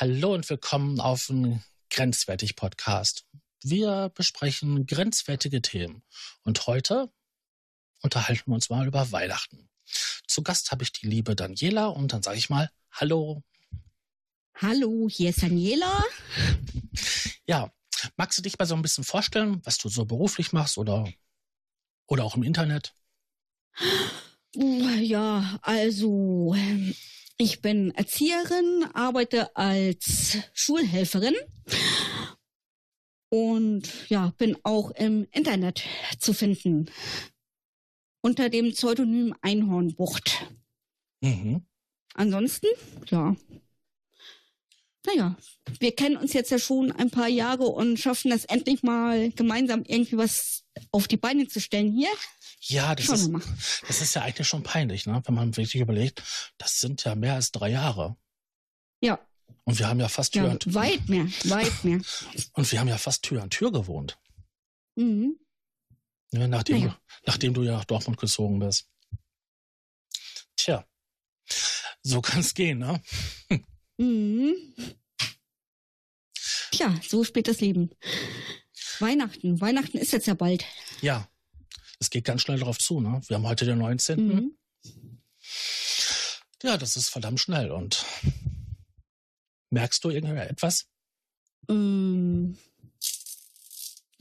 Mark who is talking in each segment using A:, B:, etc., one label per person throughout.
A: Hallo und willkommen auf dem Grenzwertig Podcast. Wir besprechen grenzwertige Themen und heute unterhalten wir uns mal über Weihnachten. Zu Gast habe ich die liebe Daniela und dann sage ich mal Hallo.
B: Hallo, hier ist Daniela.
A: Ja, magst du dich mal so ein bisschen vorstellen, was du so beruflich machst oder, oder auch im Internet?
B: Ja, also ich bin Erzieherin, arbeite als Schulhelferin und ja, bin auch im Internet zu finden unter dem Pseudonym Einhornbucht. Mhm. Ansonsten, ja. Naja, wir kennen uns jetzt ja schon ein paar Jahre und schaffen das endlich mal gemeinsam irgendwie was auf die Beine zu stellen hier.
A: Ja, das ist, das ist ja eigentlich schon peinlich, ne? wenn man wirklich überlegt, das sind ja mehr als drei Jahre.
B: Ja.
A: Und wir haben ja fast Tür
B: ja,
A: an Tür.
B: Weit mehr, weit mehr.
A: Und wir haben ja fast Tür an Tür gewohnt. Mhm. Ja, nachdem, naja. du, nachdem du ja nach Dortmund gezogen bist. Tja, so kann es gehen, ne?
B: Mhm. Tja, so spielt das Leben. Weihnachten. Weihnachten ist jetzt ja bald.
A: Ja, es geht ganz schnell darauf zu, ne? Wir haben heute den 19. Mhm. Ja, das ist verdammt schnell. Und merkst du irgendetwas?
B: Mm.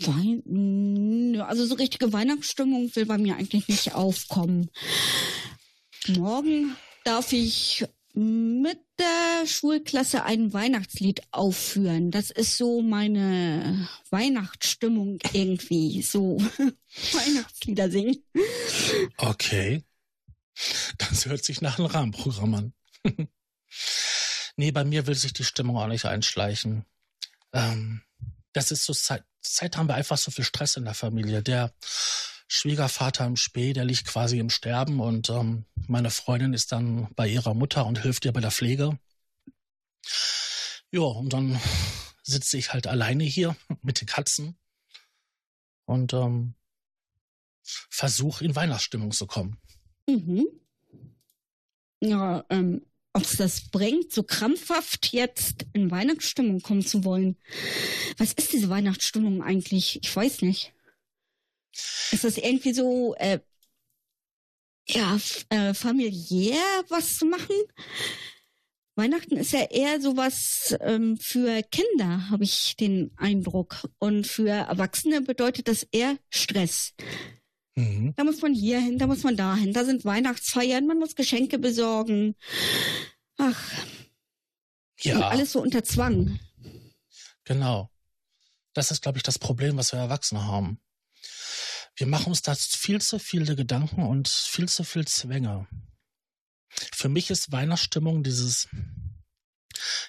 B: Wein, mm, also so richtige Weihnachtsstimmung will bei mir eigentlich nicht aufkommen. Morgen darf ich mit der Schulklasse ein Weihnachtslied aufführen. Das ist so meine Weihnachtsstimmung irgendwie. So Weihnachtslieder singen.
A: Okay. Das hört sich nach einem Rahmenprogramm an. nee, bei mir will sich die Stimmung auch nicht einschleichen. Ähm, das ist so Zeit, Zeit haben wir einfach so viel Stress in der Familie. Der Schwiegervater im Spee, der liegt quasi im Sterben und ähm, meine Freundin ist dann bei ihrer Mutter und hilft ihr bei der Pflege. Ja, und dann sitze ich halt alleine hier mit den Katzen und ähm, versuche in Weihnachtsstimmung zu kommen.
B: Mhm. Ja, ähm, ob es das bringt, so krampfhaft jetzt in Weihnachtsstimmung kommen zu wollen. Was ist diese Weihnachtsstimmung eigentlich? Ich weiß nicht. Ist das irgendwie so, äh, ja, äh, familiär was zu machen? Weihnachten ist ja eher sowas ähm, für Kinder, habe ich den Eindruck. Und für Erwachsene bedeutet das eher Stress. Mhm. Da muss man hier hin, da muss man dahin, da sind Weihnachtsfeiern, man muss Geschenke besorgen. Ach. Ja. Alles so unter Zwang.
A: Genau. Das ist, glaube ich, das Problem, was wir Erwachsene haben. Wir machen uns da viel zu viele Gedanken und viel zu viel Zwänge. Für mich ist Weihnachtsstimmung dieses,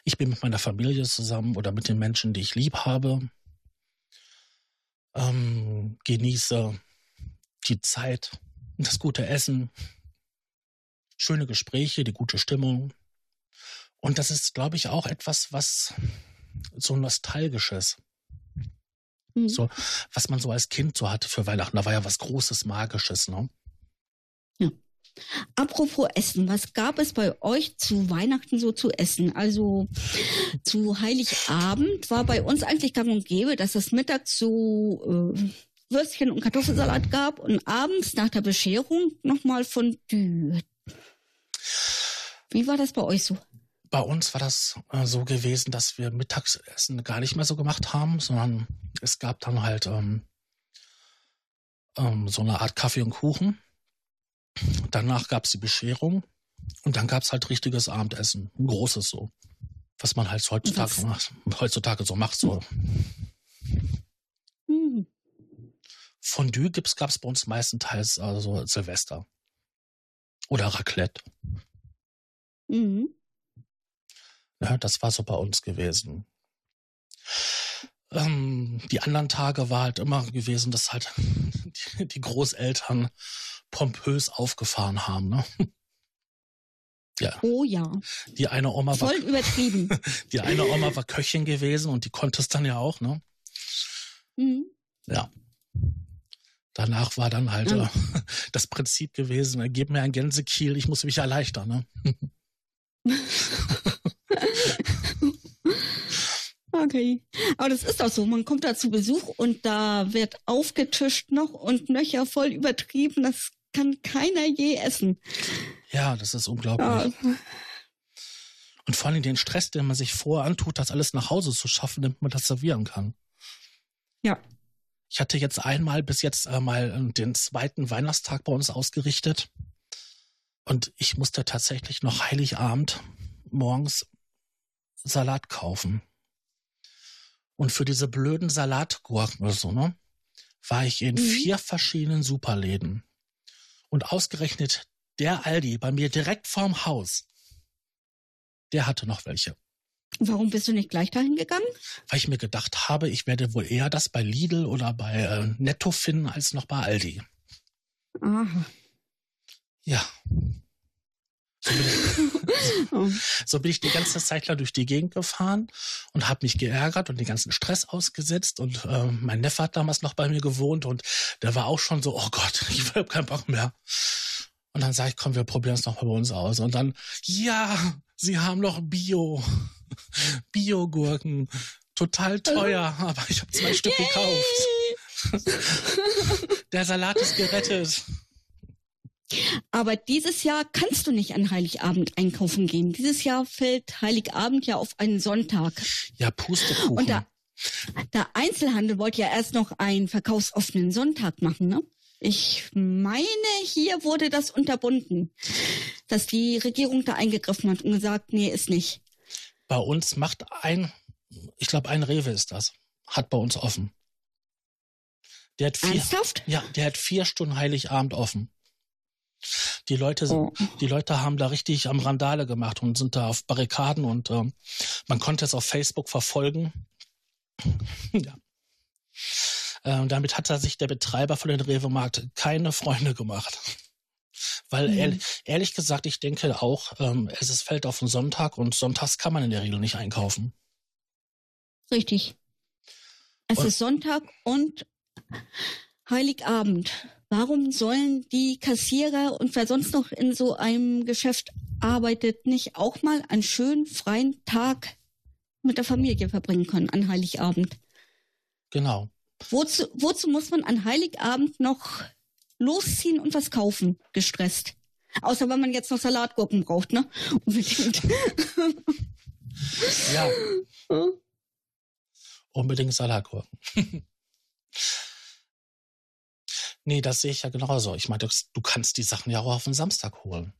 A: ich bin mit meiner Familie zusammen oder mit den Menschen, die ich lieb habe, ähm, genieße die Zeit, das gute Essen, schöne Gespräche, die gute Stimmung. Und das ist, glaube ich, auch etwas, was so nostalgisches. Mhm. So, was man so als Kind so hatte für Weihnachten. Da war ja was Großes, Magisches, ne?
B: Ja. Apropos Essen, was gab es bei euch zu Weihnachten so zu essen? Also zu Heiligabend war bei uns eigentlich gang und gäbe, dass es mittags so äh, Würstchen und Kartoffelsalat gab und abends nach der Bescherung nochmal Fondue. Wie war das bei euch so?
A: Bei uns war das äh, so gewesen, dass wir Mittagsessen gar nicht mehr so gemacht haben, sondern es gab dann halt ähm, ähm, so eine Art Kaffee und Kuchen. Danach gab es die Bescherung und dann gab es halt richtiges Abendessen, ein großes so, was man halt heutzutage, macht, heutzutage so macht. So. Hm. Fondue gab es bei uns meistenteils also Silvester. Oder Raclette. Mhm. Ja, das war so bei uns gewesen. Ähm, die anderen Tage war halt immer gewesen, dass halt die, die Großeltern pompös aufgefahren haben. Ne?
B: Ja. Oh ja.
A: Die eine Oma
B: Voll war. übertrieben.
A: Die eine Oma war Köchin gewesen und die konnte es dann ja auch, ne? Mhm. Ja. Danach war dann halt mhm. äh, das Prinzip gewesen, äh, gib mir ein Gänsekiel, ich muss mich erleichtern, ne?
B: Okay. Aber das ist auch so. Man kommt da zu Besuch und da wird aufgetischt noch und nöcher voll übertrieben. Das kann keiner je essen.
A: Ja, das ist unglaublich. Ja. Und vor allem den Stress, den man sich vorher antut, das alles nach Hause zu schaffen, damit man das servieren kann.
B: Ja.
A: Ich hatte jetzt einmal bis jetzt äh, mal äh, den zweiten Weihnachtstag bei uns ausgerichtet. Und ich musste tatsächlich noch Heiligabend morgens Salat kaufen. Und für diese blöden Salatgurken oder so, ne, war ich in mhm. vier verschiedenen Superläden. Und ausgerechnet der Aldi bei mir direkt vorm Haus, der hatte noch welche.
B: Warum bist du nicht gleich dahin gegangen?
A: Weil ich mir gedacht habe, ich werde wohl eher das bei Lidl oder bei äh, Netto finden als noch bei Aldi.
B: Aha.
A: Ja. So bin, ich, oh. so bin ich die ganze Zeit lang durch die Gegend gefahren und habe mich geärgert und den ganzen Stress ausgesetzt. Und äh, mein Neffe hat damals noch bei mir gewohnt und der war auch schon so, oh Gott, ich habe keinen Bock mehr. Und dann sage ich, komm, wir probieren es noch mal bei uns aus. Und dann, ja, sie haben noch Bio, Bio-Gurken, total teuer, aber ich habe zwei Stück gekauft. Der Salat ist gerettet.
B: Aber dieses Jahr kannst du nicht an Heiligabend einkaufen gehen. Dieses Jahr fällt Heiligabend ja auf einen Sonntag.
A: Ja, Pustekuchen.
B: Und der, der Einzelhandel wollte ja erst noch einen verkaufsoffenen Sonntag machen, ne? Ich meine, hier wurde das unterbunden, dass die Regierung da eingegriffen hat und gesagt, nee, ist nicht.
A: Bei uns macht ein, ich glaube, ein Rewe ist das, hat bei uns offen. Der hat vier,
B: Ernsthaft?
A: Ja, der hat vier Stunden Heiligabend offen. Die Leute, oh. die Leute haben da richtig am Randale gemacht und sind da auf Barrikaden und ähm, man konnte es auf Facebook verfolgen. ja. Äh, damit hat sich der Betreiber von den Rewe-Markt keine Freunde gemacht. Weil mhm. ehrlich, ehrlich, gesagt, ich denke auch, ähm, es ist, fällt auf den Sonntag und sonntags kann man in der Regel nicht einkaufen.
B: Richtig. Es und, ist Sonntag und Heiligabend. Warum sollen die Kassierer und wer sonst noch in so einem Geschäft arbeitet, nicht auch mal einen schönen freien Tag mit der Familie verbringen können an Heiligabend?
A: Genau.
B: Wozu, wozu muss man an Heiligabend noch losziehen und was kaufen, gestresst? Außer wenn man jetzt noch Salatgurken braucht, ne? Unbedingt.
A: ja. Unbedingt Salatgurken. Nee, das sehe ich ja genauso. Ich meine, du kannst die Sachen ja auch auf den Samstag holen.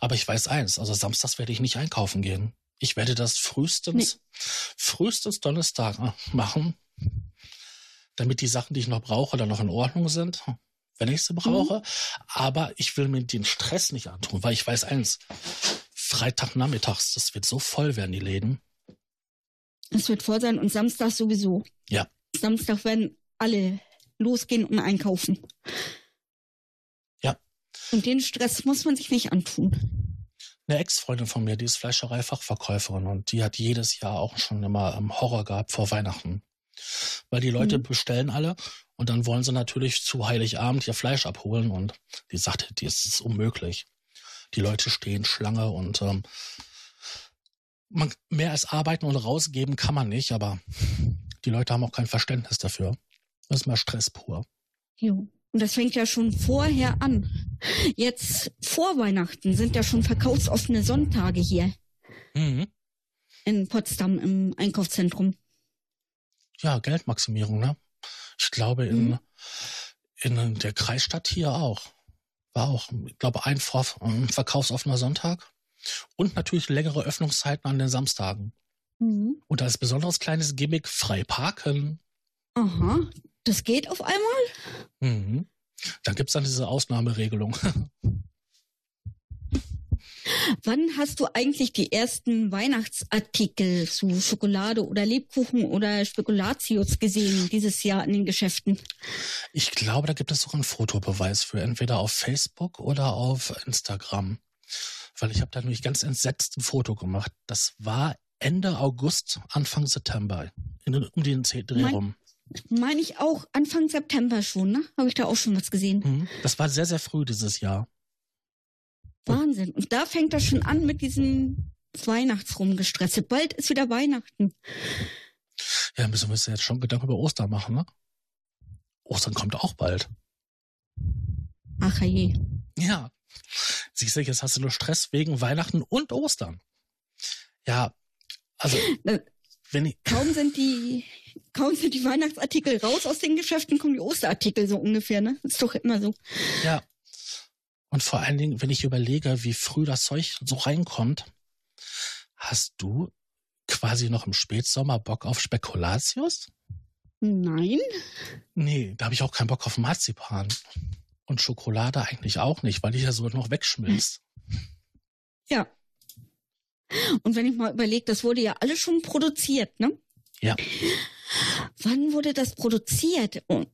A: Aber ich weiß eins, also samstags werde ich nicht einkaufen gehen. Ich werde das frühestens, nee. frühestens Donnerstag äh, machen, damit die Sachen, die ich noch brauche, dann noch in Ordnung sind, wenn ich sie brauche. Mhm. Aber ich will mir den Stress nicht antun, weil ich weiß eins, Freitagnachmittags, das wird so voll werden, die Läden.
B: Es wird voll sein und Samstag sowieso.
A: Ja.
B: Samstag werden alle losgehen und einkaufen.
A: Ja.
B: Und den Stress muss man sich nicht antun.
A: Eine Ex-Freundin von mir, die ist Fleischereifachverkäuferin und die hat jedes Jahr auch schon immer Horror gehabt vor Weihnachten. Weil die Leute mhm. bestellen alle und dann wollen sie natürlich zu Heiligabend ihr Fleisch abholen und die sagte, das ist unmöglich. Die Leute stehen Schlange und ähm, man, mehr als arbeiten und rausgeben kann man nicht, aber die Leute haben auch kein Verständnis dafür. Das ist mal Stress pur.
B: Jo. Und das fängt ja schon vorher an. Jetzt vor Weihnachten sind ja schon verkaufsoffene Sonntage hier. Mhm. In Potsdam im Einkaufszentrum.
A: Ja, Geldmaximierung, ne? Ich glaube, in, mhm. in der Kreisstadt hier auch. War auch, ich glaube, ein Vor verkaufsoffener Sonntag. Und natürlich längere Öffnungszeiten an den Samstagen. Mhm. Und als besonderes kleines Gimmick frei parken.
B: Aha, das geht auf einmal?
A: Mhm. Dann gibt es dann diese Ausnahmeregelung.
B: Wann hast du eigentlich die ersten Weihnachtsartikel zu Schokolade oder Lebkuchen oder Spekulatius gesehen dieses Jahr in den Geschäften?
A: Ich glaube, da gibt es sogar einen Fotobeweis für, entweder auf Facebook oder auf Instagram. Weil ich habe da nämlich ganz entsetzt ein Foto gemacht. Das war Ende August, Anfang September, in, um den Dreh rum.
B: Meine ich auch Anfang September schon, ne? Habe ich da auch schon was gesehen. Mhm.
A: Das war sehr, sehr früh dieses Jahr.
B: Wahnsinn. Und da fängt das schon an mit diesem Weihnachtsrumgestresse. Bald ist wieder Weihnachten.
A: Ja, müssen wir uns jetzt schon Gedanken über Ostern machen, ne? Ostern kommt auch bald.
B: Ach je.
A: Ja. Siehst du, jetzt hast du nur Stress wegen Weihnachten und Ostern. Ja, also,
B: Äh, Kaum sind die, kaum sind die Weihnachtsartikel raus aus den Geschäften, kommen die Osterartikel so ungefähr, ne? Ist doch immer so.
A: ja. Und vor allen Dingen, wenn ich überlege, wie früh das Zeug so reinkommt, hast du quasi noch im Spätsommer Bock auf Spekulatius?
B: Nein.
A: Nee, da habe ich auch keinen Bock auf Marzipan. Und Schokolade eigentlich auch nicht, weil die ja so noch wegschmilzt.
B: Ja. Und wenn ich mal überlege, das wurde ja alles schon produziert, ne?
A: Ja.
B: Wann wurde das produziert? Und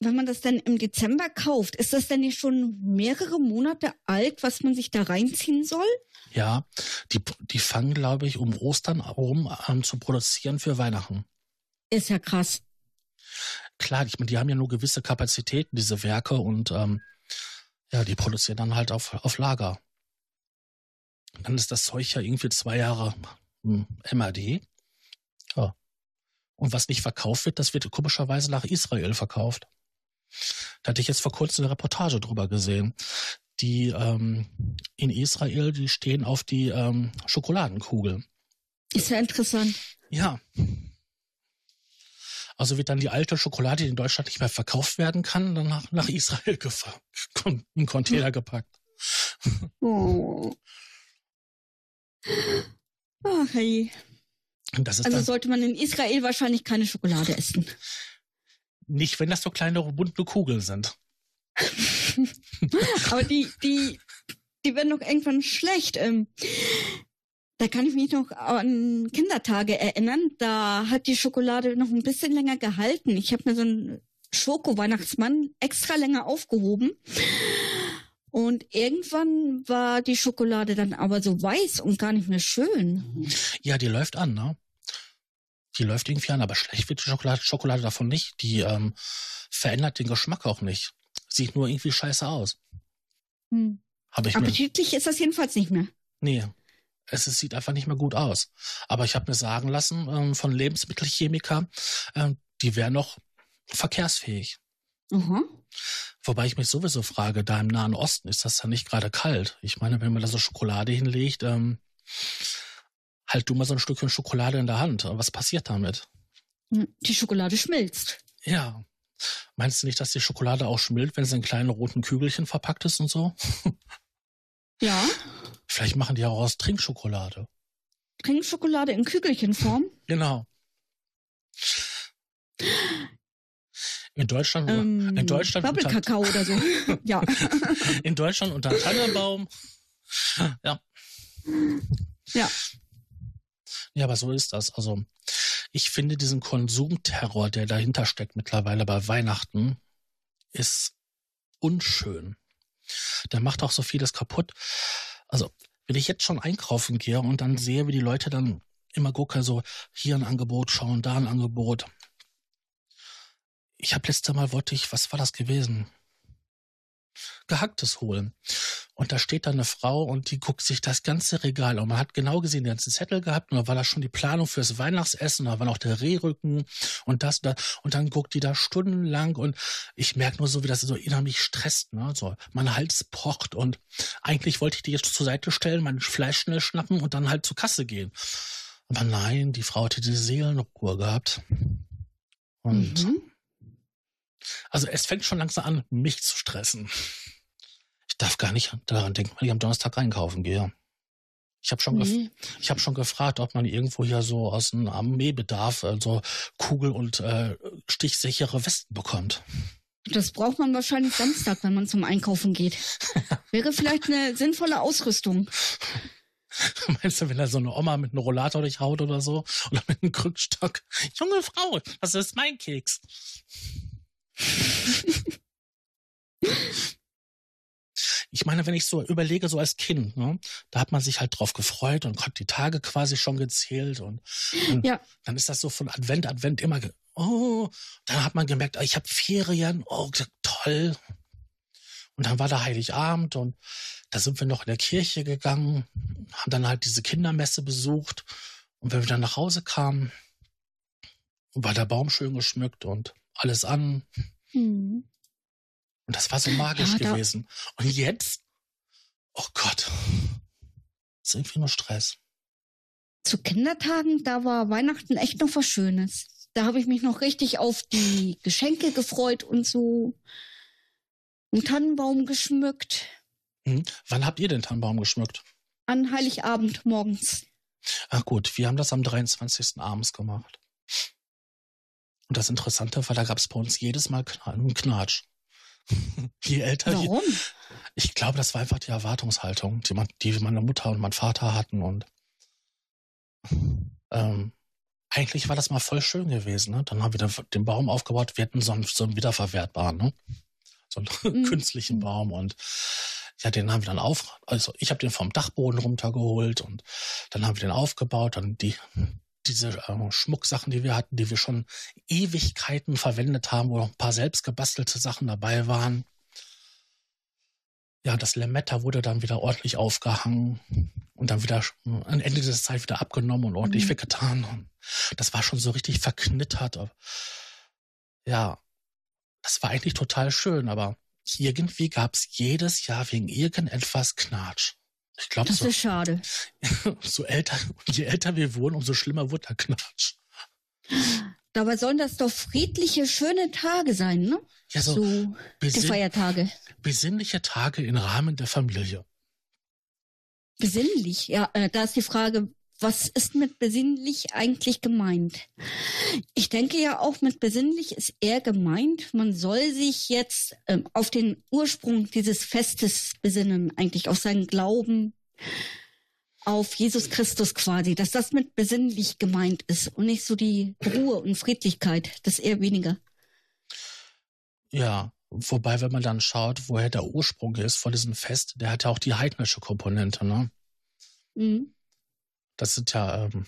B: wenn man das dann im Dezember kauft, ist das denn nicht schon mehrere Monate alt, was man sich da reinziehen soll?
A: Ja, die, die fangen, glaube ich, um Ostern herum an zu produzieren für Weihnachten.
B: Ist ja krass.
A: Klar, ich meine, die haben ja nur gewisse Kapazitäten, diese Werke, und ähm, ja, die produzieren dann halt auf, auf Lager. Dann ist das Zeug ja irgendwie zwei Jahre MAD. Ja. Und was nicht verkauft wird, das wird komischerweise nach Israel verkauft. Da hatte ich jetzt vor kurzem eine Reportage drüber gesehen. Die ähm, in Israel, die stehen auf die ähm, Schokoladenkugel.
B: Ist ja interessant.
A: Ja. Also wird dann die alte Schokolade, die in Deutschland nicht mehr verkauft werden kann, dann nach, nach Israel gefahren, in Container gepackt.
B: Oh. Ach, hey. Also
A: dann
B: sollte man in Israel wahrscheinlich keine Schokolade essen.
A: nicht, wenn das so kleine bunte Kugeln sind.
B: Aber die, die, die werden doch irgendwann schlecht. Ähm, da kann ich mich noch an Kindertage erinnern. Da hat die Schokolade noch ein bisschen länger gehalten. Ich habe mir so einen Schoko-Weihnachtsmann extra länger aufgehoben. Und irgendwann war die Schokolade dann aber so weiß und gar nicht mehr schön.
A: Ja, die läuft an, ne? Die läuft irgendwie an, aber schlecht wird die Schokolade, Schokolade davon nicht. Die ähm, verändert den Geschmack auch nicht. Sieht nur irgendwie scheiße aus.
B: Hm.
A: Habe ich mir.
B: Appetitlich ist das jedenfalls nicht mehr.
A: Nee. Es, es sieht einfach nicht mehr gut aus. Aber ich habe mir sagen lassen ähm, von Lebensmittelchemiker, ähm, die wären noch verkehrsfähig.
B: Aha.
A: Wobei ich mich sowieso frage, da im Nahen Osten ist das ja nicht gerade kalt. Ich meine, wenn man da so Schokolade hinlegt, ähm, halt du mal so ein Stückchen Schokolade in der Hand. Was passiert damit?
B: Hm, Die Schokolade schmilzt.
A: Ja. Meinst du nicht, dass die Schokolade auch schmilzt, wenn sie in kleinen roten Kügelchen verpackt ist und so?
B: Ja.
A: Vielleicht machen die auch aus Trinkschokolade.
B: Trinkschokolade in Kügelchenform.
A: Genau. In Deutschland,
B: Ähm,
A: in Deutschland,
B: Bubble-Kakao oder so. ja.
A: in Deutschland unter Tannenbaum. Ja.
B: Ja.
A: Ja, aber so ist das. Also, ich finde diesen Konsumterror, der dahinter steckt mittlerweile bei Weihnachten, ist unschön. Der macht auch so vieles kaputt. Also, wenn ich jetzt schon einkaufen gehe und dann sehe, wie die Leute dann immer gucken, so hier ein Angebot schauen, da ein Angebot. Ich habe letzte Mal wollte ich, was war das gewesen? Gehacktes holen. Und da steht da eine Frau und die guckt sich das ganze Regal an. Man hat genau gesehen, den ganzen Zettel gehabt und da war da schon die Planung fürs Weihnachtsessen, da war noch der Rehrücken und das da und dann guckt die da stundenlang und ich merke nur so, wie das so innerlich stresst, ne? So, mein Hals pocht und eigentlich wollte ich die jetzt zur Seite stellen, mein Fleisch schnell schnappen und dann halt zur Kasse gehen. Aber nein, die Frau hatte die Seelenruhe gehabt. Und
B: Mhm.
A: Also es fängt schon langsam an, mich zu stressen. Ich darf gar nicht daran denken, wenn ich am Donnerstag einkaufen gehe. Ich habe schon,
B: Nee.
A: ich hab schon gefragt, ob man irgendwo hier so aus dem Armeebedarf äh, so Kugel- und äh, stichsichere Westen bekommt.
B: Das braucht man wahrscheinlich Samstag, wenn man zum Einkaufen geht. Wäre vielleicht eine sinnvolle Ausrüstung.
A: Meinst du, wenn da so eine Oma mit einem Rollator durchhaut oder so? Oder mit einem Krückstock? Junge Frau, das ist mein Keks. Ich meine, wenn ich so überlege, so als Kind, ne, da hat man sich halt drauf gefreut und hat die Tage quasi schon gezählt und, und
B: Ja.
A: dann ist das so von Advent, Advent immer, oh, dann hat man gemerkt, ah, ich habe Ferien, oh, toll. Und dann war da Heiligabend und da sind wir noch in der Kirche gegangen, haben dann halt diese Kindermesse besucht und wenn wir dann nach Hause kamen, war der Baum schön geschmückt und alles an.
B: Hm.
A: Und das war so magisch
B: Ja,
A: gewesen. Und jetzt, oh Gott, ist irgendwie nur Stress.
B: Zu Kindertagen, da war Weihnachten echt noch was Schönes. Da habe ich mich noch richtig auf die Geschenke gefreut und so. Einen Tannenbaum geschmückt.
A: Hm? Wann habt ihr den Tannenbaum geschmückt?
B: An Heiligabend morgens.
A: Ach gut, wir haben das am 23. abends gemacht. Und das Interessante war, da gab es bei uns jedes Mal einen Knatsch. je älter, je,
B: Warum?
A: ich glaube, das war einfach die Erwartungshaltung, die, man, die meine Mutter und mein Vater hatten. Und ähm, eigentlich war das mal voll schön gewesen. Ne? Dann haben wir den, den Baum aufgebaut. Wir hatten so einen, so einen wiederverwertbaren, ne? so einen
B: Mhm.
A: künstlichen Baum. Und ja, den haben wir dann auf. Also ich habe den vom Dachboden runtergeholt und dann haben wir den aufgebaut. Dann die diese äh, Schmucksachen, die wir hatten, die wir schon Ewigkeiten verwendet haben, wo noch ein paar selbst gebastelte Sachen dabei waren. Ja, das Lametta wurde dann wieder ordentlich aufgehangen und dann wieder äh, am Ende der Zeit wieder abgenommen und ordentlich
B: Mhm.
A: weggetan. Und das war schon so richtig verknittert. Ja, das war eigentlich total schön, aber irgendwie gab es jedes Jahr wegen irgendetwas Knatsch. Ich glaube,
B: Das
A: so,
B: ist schade.
A: so älter, je älter wir wurden, umso schlimmer wurde der Knatsch.
B: Dabei sollen das doch friedliche, schöne Tage sein, ne?
A: Ja, so,
B: So, die
A: besinn
B: Feiertage.
A: besinnliche Tage im Rahmen der Familie.
B: Besinnlich, ja, äh, da ist die Frage, was ist mit besinnlich eigentlich gemeint? Ich denke ja auch mit besinnlich ist eher gemeint, man soll sich jetzt ähm, auf den Ursprung dieses Festes besinnen, eigentlich auf seinen Glauben, auf Jesus Christus quasi, dass das mit besinnlich gemeint ist und nicht so die Ruhe und Friedlichkeit, das eher weniger.
A: Ja, wobei, wenn man dann schaut, woher der Ursprung ist von diesem Fest, der hat ja auch die heidnische Komponente, ne?
B: Mhm.
A: Das sind ja ähm,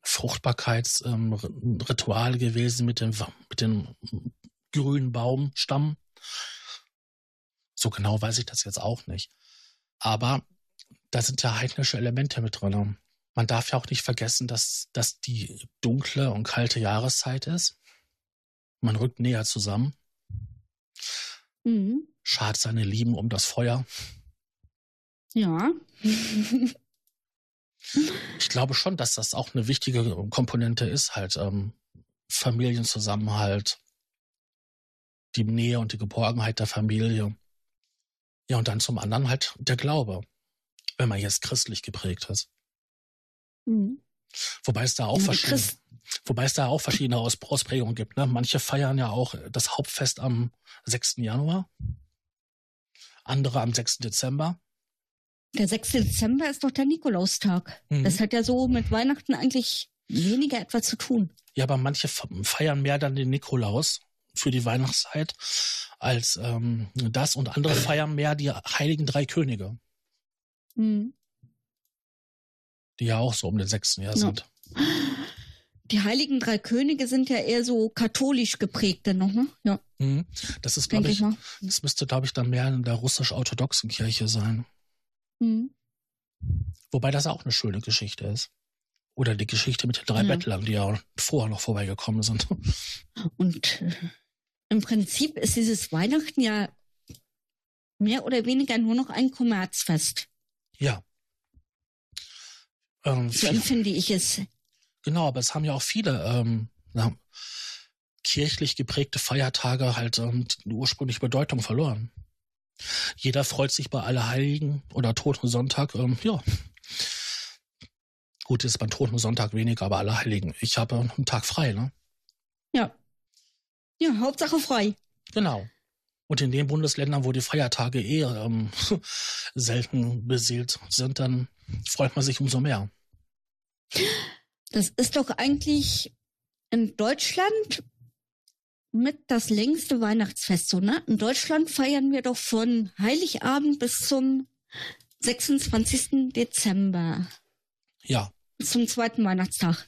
A: Fruchtbarkeitsrituale ähm, gewesen mit dem, mit dem grünen Baumstamm. So genau weiß ich das jetzt auch nicht. Aber da sind ja heidnische Elemente mit drin. Man darf ja auch nicht vergessen, dass das die dunkle und kalte Jahreszeit ist. Man rückt näher zusammen,
B: Mhm.
A: schart seine Lieben um das Feuer.
B: Ja.
A: Ich glaube schon, dass das auch eine wichtige Komponente ist, halt ähm, Familienzusammenhalt, die Nähe und die Geborgenheit der Familie. Ja, und dann zum anderen halt der Glaube, wenn man jetzt christlich geprägt ist.
B: Mhm.
A: Wobei es da auch
B: die
A: verschiedene, wobei es da auch verschiedene Aus Ausprägungen gibt. Ne? Manche feiern ja auch das Hauptfest am 6. Januar, andere am 6. Dezember.
B: Der 6. Dezember ist doch der Nikolaustag.
A: Mhm.
B: Das hat ja so mit Weihnachten eigentlich weniger etwas zu tun.
A: Ja, aber manche fe- feiern mehr dann den Nikolaus für die Weihnachtszeit als ähm, das und andere feiern mehr die heiligen drei Könige,
B: Mhm.
A: die ja auch so um den 6. Jahr
B: Ja.
A: sind.
B: Die heiligen drei Könige sind ja eher so katholisch geprägt dann noch, ne? Ja,
A: Mhm. Das ist, glaube ich,
B: ich
A: das müsste, glaube ich, dann mehr in der russisch-orthodoxen Kirche sein.
B: Mhm.
A: Wobei das auch eine schöne Geschichte ist. Oder die Geschichte mit den drei
B: Ja.
A: Bettlern, die ja vorher noch vorbeigekommen sind.
B: Und äh, im Prinzip ist dieses Weihnachten ja mehr oder weniger nur noch ein Kommerzfest.
A: Ja. Ähm,
B: So empfinde ich es.
A: genau, aber es haben ja auch viele ähm, na, kirchlich geprägte Feiertage halt ähm, die ursprüngliche Bedeutung verloren. Jeder freut sich bei Allerheiligen oder Toten Sonntag. Ähm, ja. Gut, ist beim Toten Sonntag weniger, aber Allerheiligen. Ich habe einen Tag frei, ne?
B: Ja. Ja, Hauptsache frei.
A: Genau. Und in den Bundesländern, wo die Feiertage eher ähm, selten beseelt sind, dann freut man sich umso mehr.
B: Das ist doch eigentlich in Deutschland mit das längste Weihnachtsfest, so, ne? In Deutschland feiern wir doch von Heiligabend bis zum 26. Dezember,
A: Ja,
B: zum zweiten Weihnachtstag.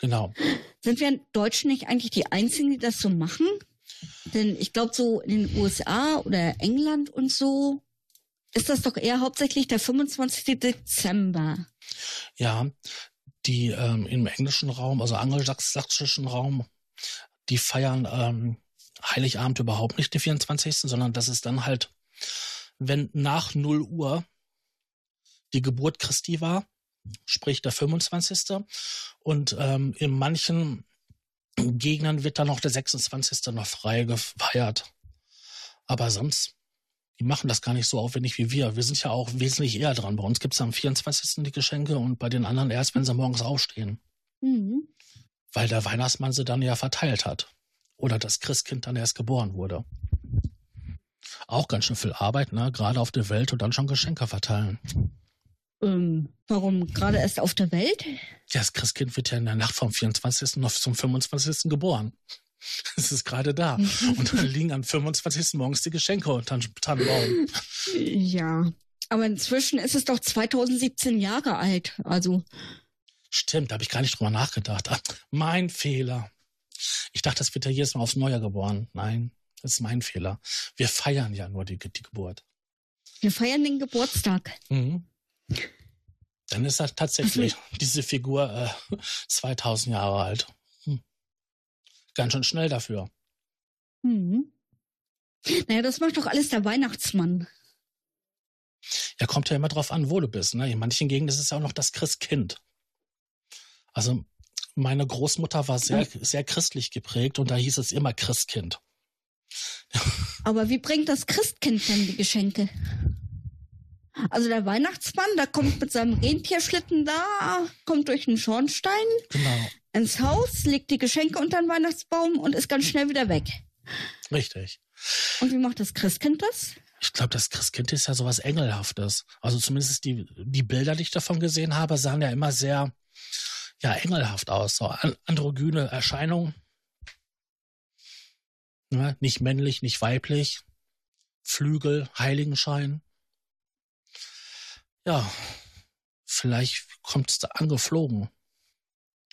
A: genau.
B: Sind wir Deutschen nicht eigentlich die Einzigen, die das so machen? Denn ich glaube, so in den USA oder England und so ist das doch eher hauptsächlich der 25. Dezember.
A: Ja, die ähm, im englischen Raum, also angelsächsischen Raum, die feiern ähm, Heiligabend überhaupt nicht, den 24., sondern das ist dann halt, wenn nach 0 Uhr die Geburt Christi war, sprich der 25. Und ähm, in manchen Gegenden wird dann noch der 26. noch frei gefeiert. Aber sonst, die machen das gar nicht so aufwendig wie wir. Wir sind ja auch wesentlich eher dran. Bei uns gibt es am 24. die Geschenke und bei den anderen erst, wenn sie morgens aufstehen. Mhm. Weil der Weihnachtsmann sie dann ja verteilt hat. Oder das Christkind dann erst geboren wurde. Auch ganz schön viel Arbeit, ne? Gerade auf der Welt und dann schon Geschenke verteilen.
B: Ähm, warum gerade erst auf der Welt?
A: Ja, das Christkind wird ja in der Nacht vom 24. noch zum 25. geboren. Es ist gerade da. Und dann liegen am 25. morgens die Geschenke unter dem Tannenbaum.
B: Ja, aber inzwischen ist es doch 2017 Jahre alt. Also.
A: Stimmt, da habe ich gar nicht drüber nachgedacht. Ach, mein Fehler. Ich dachte, das wird ja jedes Mal aufs Neue geboren. Nein, das ist mein Fehler. Wir feiern ja nur die, die Geburt.
B: Wir feiern den Geburtstag. Mhm.
A: Dann ist er tatsächlich also, diese Figur äh, 2000 Jahre alt. Hm. Ganz schön schnell dafür.
B: Mhm. Naja, das macht doch alles der Weihnachtsmann.
A: Ja, kommt ja immer drauf an, wo du bist. Ne? In manchen Gegenden ist es ja auch noch das Christkind. Also meine Großmutter war sehr, sehr christlich geprägt und da hieß es immer Christkind.
B: Aber wie bringt das Christkind denn die Geschenke? Also der Weihnachtsmann, der kommt mit seinem Rentierschlitten da, kommt durch den Schornstein genau. ins Haus, legt die Geschenke unter den Weihnachtsbaum und ist ganz schnell wieder weg.
A: Richtig.
B: Und wie macht das Christkind das?
A: Ich glaube, das Christkind ist ja sowas Engelhaftes. Also zumindest die, die Bilder, die ich davon gesehen habe, sahen ja immer sehr, ja, engelhaft aus. So androgyne Erscheinung. Ja, ne? nicht männlich, nicht weiblich. Flügel, Heiligenschein ja, vielleicht kommt es da angeflogen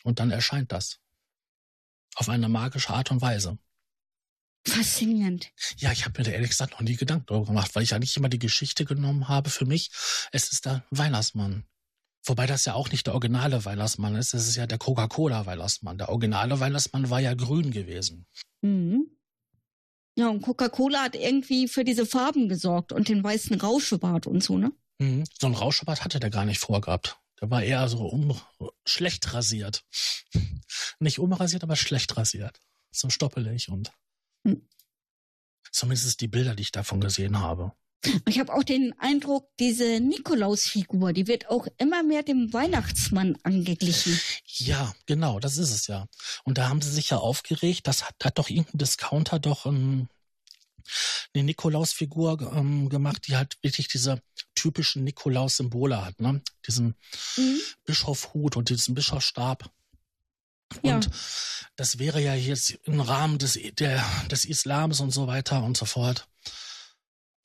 A: und dann erscheint das. Auf eine magische Art und Weise.
B: Faszinierend.
A: Ja, ich habe mir da ehrlich gesagt noch nie Gedanken darüber gemacht, weil ich eigentlich immer die Geschichte genommen habe für mich. Es ist der Weihnachtsmann. Wobei das ja auch nicht der originale Weihnachtsmann ist, es ist ja der Coca-Cola-Weihnachtsmann. Der originale Weihnachtsmann war ja grün gewesen. Mhm.
B: Ja, und Coca-Cola hat irgendwie für diese Farben gesorgt und den weißen Rauschebart und so, ne?
A: Mhm. So ein Rauschebart hatte der gar nicht vorgehabt. Der war eher so um, schlecht rasiert. nicht umrasiert, aber schlecht rasiert. So stoppelig und mhm. zumindest die Bilder, die ich davon gesehen habe.
B: Ich habe auch den Eindruck, diese Nikolaus-Figur, die wird auch immer mehr dem Weihnachtsmann angeglichen.
A: Ja, genau, das ist es ja. Und da haben sie sich ja aufgeregt, das hat, hat doch irgendein Discounter doch ein eine Nikolaus-Figur ähm, gemacht, die halt wirklich diese typischen Nikolaus-Symbole hat, ne? Diesen mhm. Bischofhut und diesen Bischofsstab. Ja. Und das wäre ja jetzt im Rahmen des, der, des Islams und so weiter und so fort.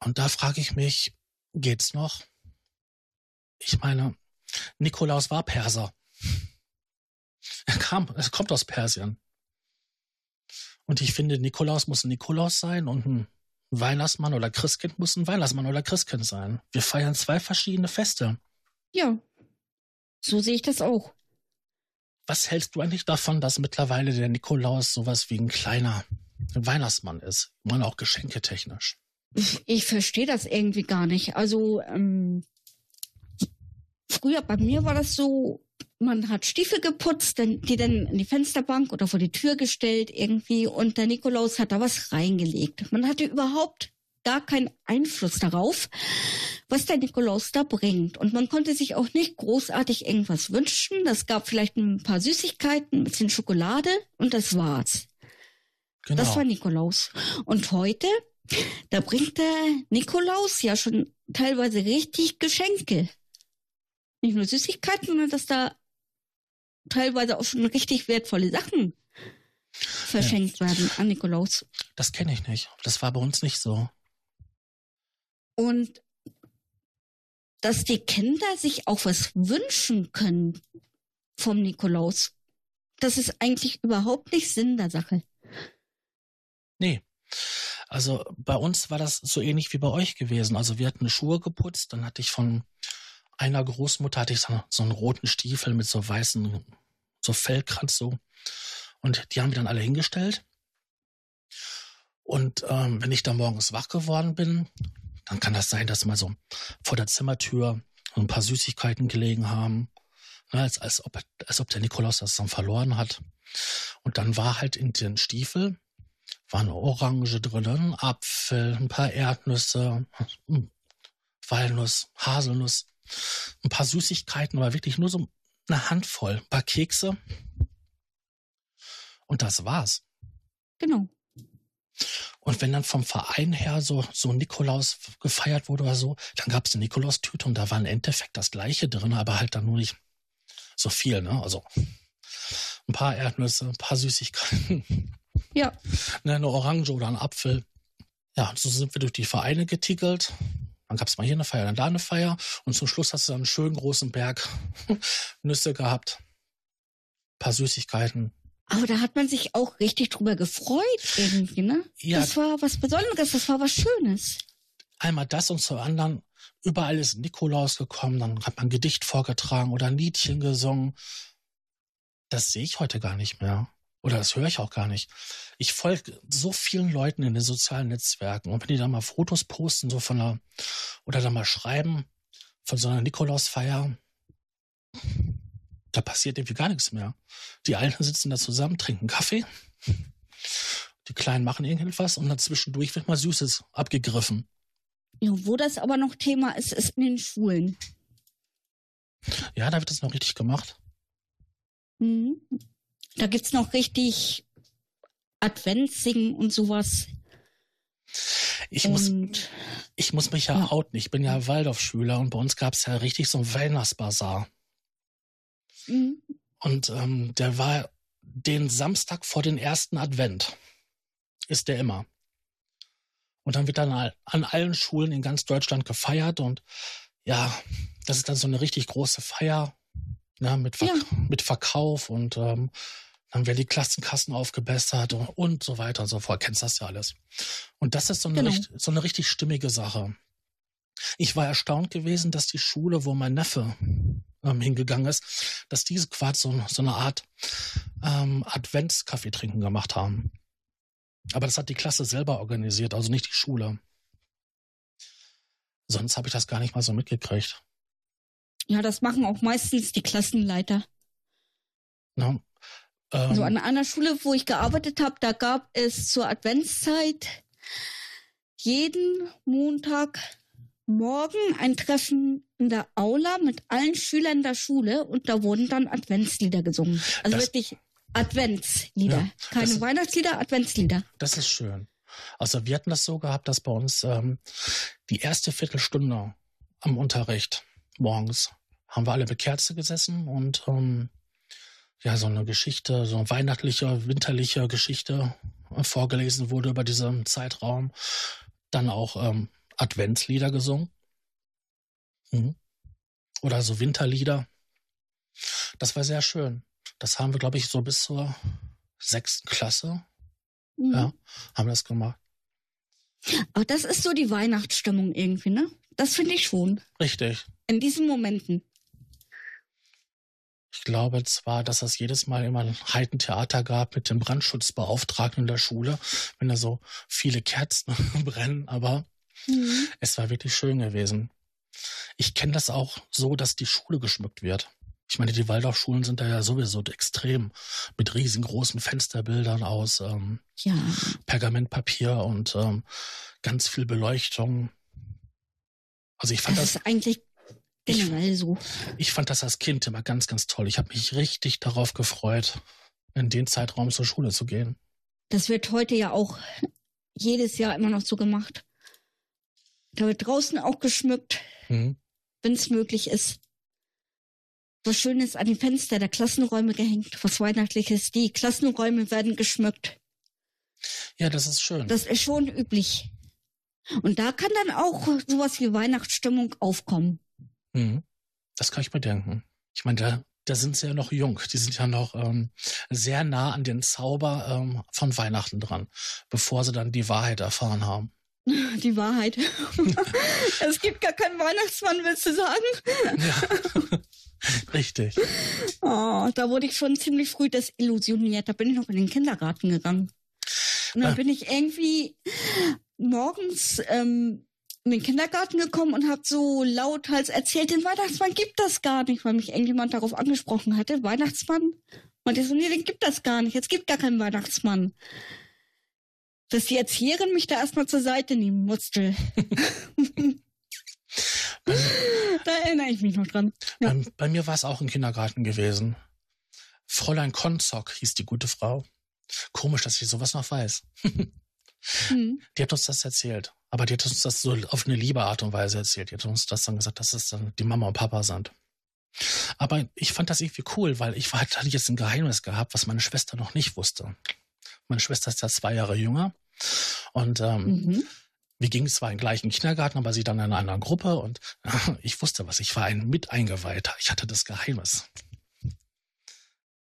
A: Und da frage ich mich, geht's noch? Ich meine, Nikolaus war Perser. Er kam, es kommt aus Persien. Und ich finde, Nikolaus muss ein Nikolaus sein und ein Weihnachtsmann oder Christkind muss ein Weihnachtsmann oder Christkind sein. Wir feiern zwei verschiedene Feste.
B: Ja, so sehe ich das auch.
A: Was hältst du eigentlich davon, dass mittlerweile der Nikolaus sowas wie ein kleiner Weihnachtsmann ist? Man auch geschenketechnisch.
B: Ich verstehe das irgendwie gar nicht. Also ähm, früher bei mir war das so, man hat Stiefel geputzt, die dann in die Fensterbank oder vor die Tür gestellt irgendwie und der Nikolaus hat da was reingelegt. Man hatte überhaupt gar keinen Einfluss darauf, was der Nikolaus da bringt. Und man konnte sich auch nicht großartig irgendwas wünschen. Das gab vielleicht ein paar Süßigkeiten, ein bisschen Schokolade und das war's. Genau. Das war Nikolaus. Und heute, da bringt der Nikolaus ja schon teilweise richtig Geschenke. Nicht nur Süßigkeiten, sondern dass da teilweise auch schon richtig wertvolle Sachen verschenkt ja. werden an Nikolaus.
A: Das kenne ich nicht. Das war bei uns nicht so.
B: Und dass die Kinder sich auch was wünschen können vom Nikolaus, das ist eigentlich überhaupt nicht Sinn der Sache.
A: Nee. Also bei uns war das so ähnlich wie bei euch gewesen. Also wir hatten Schuhe geputzt, dann hatte ich von einer Großmutter hatte ich so, so einen roten Stiefel mit so weißen, so Fellkranz so. Und die haben wir dann alle hingestellt. Und ähm, wenn ich dann morgens wach geworden bin, dann kann das sein, dass mal so vor der Zimmertür ein paar Süßigkeiten gelegen haben. Ne, als, als, ob, als ob der Nikolaus das dann verloren hat. Und dann war halt in den Stiefel war eine Orange drin, ein Apfel, ein paar Erdnüsse, hm, Walnuss, Haselnuss, ein paar Süßigkeiten, aber wirklich nur so eine Handvoll, ein paar Kekse. Und das war's.
B: Genau.
A: Und wenn dann vom Verein her so, so Nikolaus gefeiert wurde oder so, dann gab es eine Nikolaustüte und da war im Endeffekt das gleiche drin, aber halt dann nur nicht so viel, ne? Also ein paar Erdnüsse, ein paar Süßigkeiten.
B: Ja.
A: Ne, eine Orange oder ein Apfel. Ja, so sind wir durch die Vereine getigelt. Dann gab es mal hier eine Feier, dann da eine Feier. Und zum Schluss hast du dann einen schönen großen Berg Nüsse gehabt. Ein paar Süßigkeiten.
B: Aber da hat man sich auch richtig drüber gefreut irgendwie, ne?
A: Ja.
B: Das war was Besonderes, das war was Schönes.
A: Einmal das und zum anderen, überall ist Nikolaus gekommen, dann hat man ein Gedicht vorgetragen oder ein Liedchen gesungen. Das sehe ich heute gar nicht mehr. Oder das höre ich auch gar nicht. Ich folge so vielen Leuten in den sozialen Netzwerken und wenn die da mal Fotos posten, so von einer, oder da mal schreiben von so einer Nikolausfeier, da passiert irgendwie gar nichts mehr. Die Alten sitzen da zusammen, trinken Kaffee, die Kleinen machen irgendetwas und dazwischendurch wird mal Süßes abgegriffen.
B: Ja, wo das aber noch Thema ist, ist in den Schulen.
A: Ja, da wird das noch richtig gemacht.
B: Mhm. Da gibt's noch richtig Adventssingen und sowas.
A: Ich muss, ich muss mich ja,
B: Ja.
A: outen. Ich bin ja Waldorfschüler und bei uns gab es ja richtig so einen Weihnachtsbazar.
B: mhm.
A: Und ähm, der war den Samstag vor den ersten Advent. Ist der immer. Und dann wird dann an allen Schulen in ganz Deutschland gefeiert und ja, das ist dann so eine richtig große Feier ne, mit, Verk
B: Ja.
A: mit Verkauf und ähm, dann werden die Klassenkassen aufgebessert und, und so weiter und so fort. Kennst das ja alles. Und das ist so eine,
B: Genau.
A: richt- so eine richtig stimmige Sache. Ich war erstaunt gewesen, dass die Schule, wo mein Neffe ähm, hingegangen ist, dass diese quasi so, so eine Art ähm, Adventskaffee trinken gemacht haben. Aber das hat die Klasse selber organisiert, also nicht die Schule. Sonst habe ich das gar nicht mal so mitgekriegt.
B: Ja, das machen auch meistens die Klassenleiter.
A: Ne? Ähm,
B: Also an einer Schule, wo ich gearbeitet habe, da gab es zur Adventszeit jeden Montag morgen ein Treffen in der Aula mit allen Schülern der Schule und da wurden dann Adventslieder gesungen. Also wirklich Adventslieder.
A: Ja,
B: Keine Weihnachtslieder, Adventslieder.
A: Das ist schön. Also wir hatten das so gehabt, dass bei uns ähm, die erste Viertelstunde am Unterricht morgens haben wir alle mit Kerze gesessen und ähm, ja, so eine Geschichte, so eine weihnachtliche, winterliche Geschichte äh, vorgelesen wurde über diesen Zeitraum. Dann auch ähm, Adventslieder gesungen. Mhm. Oder so Winterlieder. Das war sehr schön. Das haben wir, glaube ich, so bis zur sechsten Klasse
B: Mhm.
A: ja, haben das gemacht.
B: Aber das ist so die Weihnachtsstimmung irgendwie, ne? Das finde ich schon.
A: Richtig.
B: In diesen Momenten.
A: Ich glaube zwar, dass es jedes Mal immer ein Heidentheater gab mit dem Brandschutzbeauftragten in der Schule, wenn da so viele Kerzen brennen, aber
B: Mhm.
A: es war wirklich schön gewesen. Ich kenne das auch so, dass die Schule geschmückt wird. Ich meine, die Waldorfschulen sind da ja sowieso extrem mit riesengroßen Fensterbildern aus ähm,
B: Ja.
A: Pergamentpapier und ähm, ganz viel Beleuchtung. Also ich fand
B: Das
A: das,
B: ist eigentlich generell so.
A: ich fand das als Kind immer ganz, ganz toll. Ich habe mich richtig darauf gefreut, in den Zeitraum zur Schule zu gehen.
B: Das wird heute ja auch jedes Jahr immer noch so gemacht. Da wird draußen auch geschmückt,
A: Mhm.
B: wenn es möglich ist. Was Schönes an die Fenster der Klassenräume gehängt, was Weihnachtliches. Die Klassenräume werden geschmückt.
A: Ja, das ist schön.
B: Das ist schon üblich. Und da kann dann auch sowas wie Weihnachtsstimmung aufkommen.
A: Mhm. Das kann ich mir denken. Ich meine, da, da sind sie ja noch jung. Die sind ja noch ähm, sehr nah an den Zauber ähm, von Weihnachten dran, bevor sie dann die Wahrheit erfahren haben.
B: Die Wahrheit. es gibt gar keinen Weihnachtsmann, willst du sagen?
A: Ja. Richtig.
B: Oh, da wurde ich schon ziemlich früh desillusioniert. Da bin ich noch in den Kindergarten gegangen. Und dann
A: Ah.
B: bin ich irgendwie morgens ähm, in den Kindergarten gekommen und habe so lauthals erzählt, den Weihnachtsmann gibt das gar nicht, weil mich irgendjemand darauf angesprochen hatte. Weihnachtsmann? Und ich so, nee, den gibt das gar nicht. Es gibt gar keinen Weihnachtsmann. Dass die Erzieherin mich da erstmal zur Seite nehmen musste. da erinnere ich mich noch dran. Ja.
A: Bei, bei mir war es auch im Kindergarten gewesen. Fräulein Konzock hieß die gute Frau. Komisch, dass ich sowas noch weiß.
B: Hm.
A: Die hat uns das erzählt. Aber die hat uns das so auf eine liebe Art und Weise erzählt. Die hat uns das dann gesagt, dass es dann die Mama und Papa sind. Aber ich fand das irgendwie cool, weil ich hatte jetzt ein Geheimnis gehabt, was meine Schwester noch nicht wusste. Meine Schwester ist ja zwei Jahre jünger. Und ähm,
B: Mhm.
A: wir gingen zwar in den gleichen Kindergarten, aber sie dann in einer anderen Gruppe und ich wusste was. Ich war ein Miteingeweihter. Ich hatte das Geheimnis.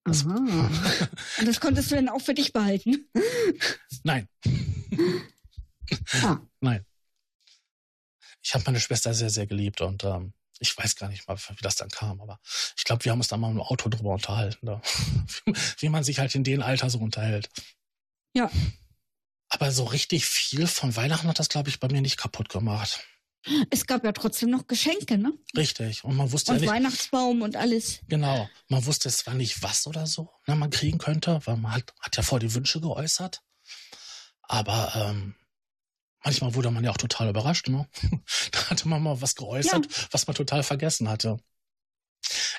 A: Das-.
B: Und das konntest du dann auch für dich behalten?
A: Nein,
B: Ah.
A: nein. Ich habe meine Schwester sehr, sehr geliebt und ähm, ich weiß gar nicht mal, wie das dann kam, aber ich glaube, wir haben uns da mal im Auto drüber unterhalten, da. wie man sich halt in dem Alter so unterhält.
B: Ja.
A: Aber so richtig viel von Weihnachten hat das, glaube ich, bei mir nicht kaputt gemacht.
B: Es gab ja trotzdem noch Geschenke, ne?
A: Richtig. Und man wusste
B: Und
A: ja nicht,
B: Weihnachtsbaum und alles.
A: genau, man wusste zwar nicht, was oder so ne, man kriegen könnte, weil man hat, hat ja vor die Wünsche geäußert. Aber ähm, manchmal wurde man ja auch total überrascht, ne? da hatte man mal was geäußert, was man total vergessen hatte.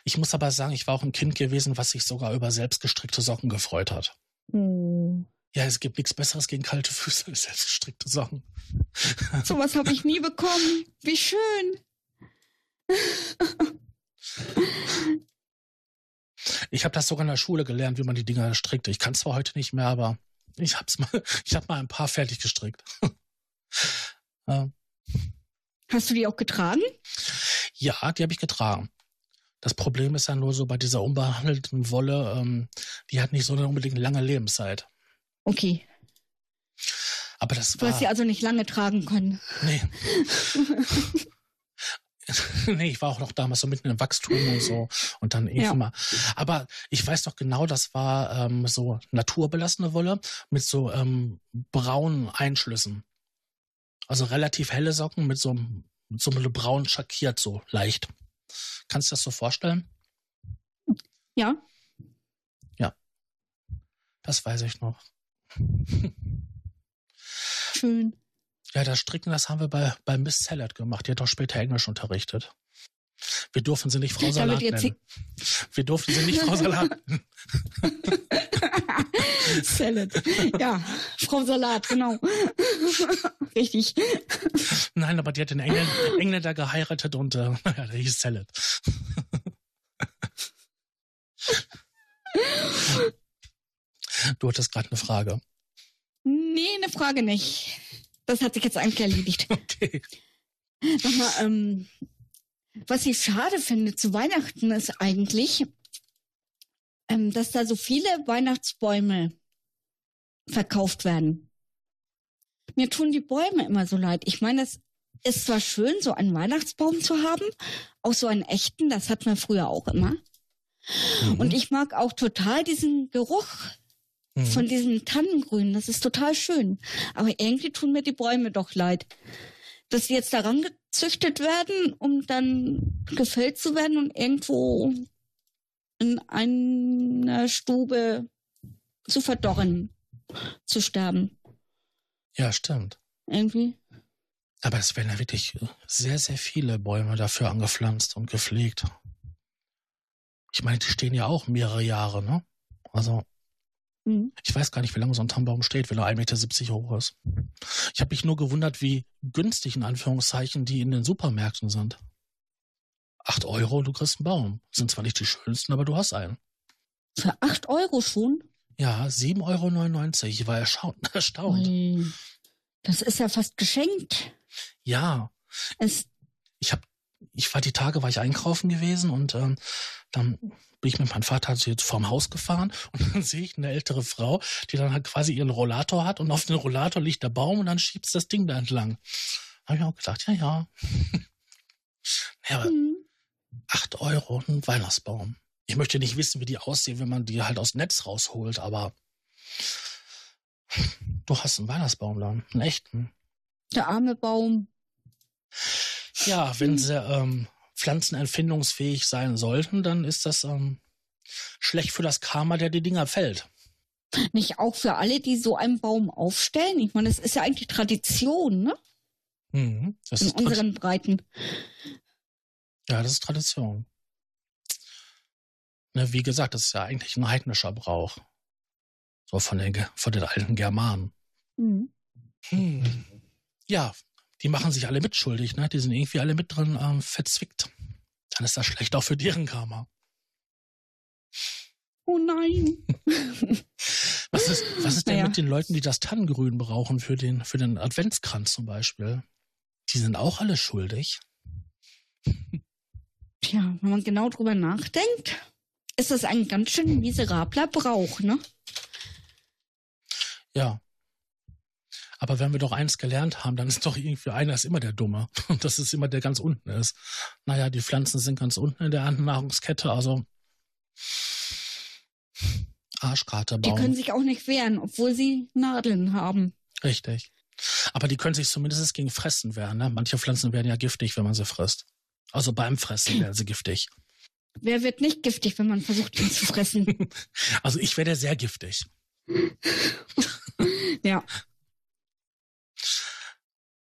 A: Ich muss aber sagen, ich war auch ein Kind gewesen, was sich sogar über selbstgestrickte Socken gefreut hat.
B: Oh.
A: Ja, es gibt nichts Besseres gegen kalte Füße als selbstgestrickte Socken.
B: Sowas habe ich nie bekommen. Wie schön.
A: Ich habe das sogar in der Schule gelernt, wie man die Dinger strickte. Ich kann zwar heute nicht mehr, aber ich hab's mal, ich habe mal ein paar fertig gestrickt. Ja.
B: Hast du die auch getragen?
A: Ja, die habe ich getragen. Das Problem ist ja nur so bei dieser unbehandelten Wolle, ähm, die hat nicht so eine unbedingt lange Lebenszeit.
B: Okay.
A: Aber das
B: Du
A: war
B: hast sie also nicht lange tragen können.
A: nee. nee, ich war auch noch damals so mitten im Wachstum und so und dann irgendwie
B: Ja.
A: mal. Aber ich weiß doch genau, das war ähm, so naturbelassene Wolle mit so ähm, braunen Einschlüssen. Also relativ helle Socken mit so, einem- so einem braun schackiert so leicht. Kannst du das so vorstellen?
B: Ja.
A: Das weiß ich noch.
B: Schön.
A: Ja, das Stricken, das haben wir bei, bei Miss Salad gemacht. Die hat auch später Englisch unterrichtet. Wir durften sie nicht Frau
B: Damit
A: Salat nennen. Wir durften sie nicht Frau Salat nennen.
B: Salad. Ja, Frau Salat, genau. Richtig.
A: Nein, aber die hat den Engländer, Engländer geheiratet und äh, ja, der hieß Salad. Du hattest gerade eine Frage.
B: Nee, eine Frage nicht. Das hat sich jetzt eigentlich erledigt.
A: Okay.
B: Sag mal, ähm, was ich schade finde zu Weihnachten ist eigentlich, ähm, dass da so viele Weihnachtsbäume verkauft werden. Mir tun die Bäume immer so leid. Ich meine, es ist zwar schön, so einen Weihnachtsbaum zu haben, auch so einen echten, das hat man früher auch immer.
A: Mhm.
B: Und ich mag auch total diesen Geruch
A: Mhm.
B: von diesen Tannengrün. Das ist total schön. Aber irgendwie tun mir die Bäume doch leid. Dass sie jetzt daran gezüchtet werden, um dann gefällt zu werden und irgendwo in einer Stube zu verdorren, zu sterben.
A: Ja, stimmt.
B: Irgendwie.
A: Aber es werden ja wirklich sehr, sehr viele Bäume dafür angepflanzt und gepflegt. Ich meine, die stehen ja auch mehrere Jahre, ne? Also,
B: Mhm.
A: ich weiß gar nicht, wie lange so ein Tannenbaum steht, wenn er 1,70 Meter hoch ist. Ich habe mich nur gewundert, wie günstig in Anführungszeichen die in den Supermärkten sind. Acht Euro, du kriegst einen Baum. Sind zwar nicht die schönsten, aber du hast einen.
B: Für acht Euro schon?
A: Ja, 7,99 Euro. Ich war erstaunt. erstaunt.
B: Ui. Das ist ja fast geschenkt.
A: Ja,
B: Es,
A: ich habe, ich war die Tage, war ich einkaufen gewesen und ähm, dann bin ich mit meinem Vater jetzt vorm Haus gefahren und dann sehe ich eine ältere Frau, die dann halt quasi ihren Rollator hat und auf dem Rollator liegt der Baum und dann schiebt das Ding da entlang. Da habe ich auch gedacht, ja, ja. ja mhm. 8 Euro ein Weihnachtsbaum. Ich möchte nicht wissen, wie die aussehen, wenn man die halt aus Netz rausholt, aber du hast einen Weihnachtsbaum dann, einen echten.
B: Der arme Baum.
A: Ja, wenn sie ähm, pflanzenempfindungsfähig sein sollten, dann ist das ähm, schlecht für das Karma, der die Dinger fällt.
B: Nicht auch für alle, die so einen Baum aufstellen? Ich meine, das ist ja eigentlich Tradition, ne? Mhm, In unseren Breiten.
A: Ja, das ist Tradition. Ne, wie gesagt, das ist ja eigentlich ein heidnischer Brauch. So von den, von den alten Germanen. Mhm. Hm. Ja, die machen sich alle mitschuldig, ne? Die sind irgendwie alle mit drin ähm, verzwickt. Dann ist das schlecht auch für deren Karma.
B: Oh nein.
A: was ist, was ist denn naja. mit den Leuten, die das Tannengrün brauchen für den, für den Adventskranz zum Beispiel? Die sind auch alle schuldig.
B: Tja, wenn man genau drüber nachdenkt, ist das ein ganz schön miserabler Brauch, ne?
A: Ja. Aber wenn wir doch eins gelernt haben, dann ist doch irgendwie einer ist immer der Dumme. Und das ist immer der ganz unten ist. Naja, die Pflanzen sind ganz unten in der Nahrungskette, also Arschkarte bauen.
B: Die können sich auch nicht wehren, obwohl sie Nadeln haben.
A: Richtig. Aber die können sich zumindest gegen Fressen wehren. Ne? Manche Pflanzen werden ja giftig, wenn man sie frisst. Also beim Fressen werden sie giftig.
B: Wer wird nicht giftig, wenn man versucht, ihn zu fressen?
A: Also ich werde sehr giftig.
B: ja.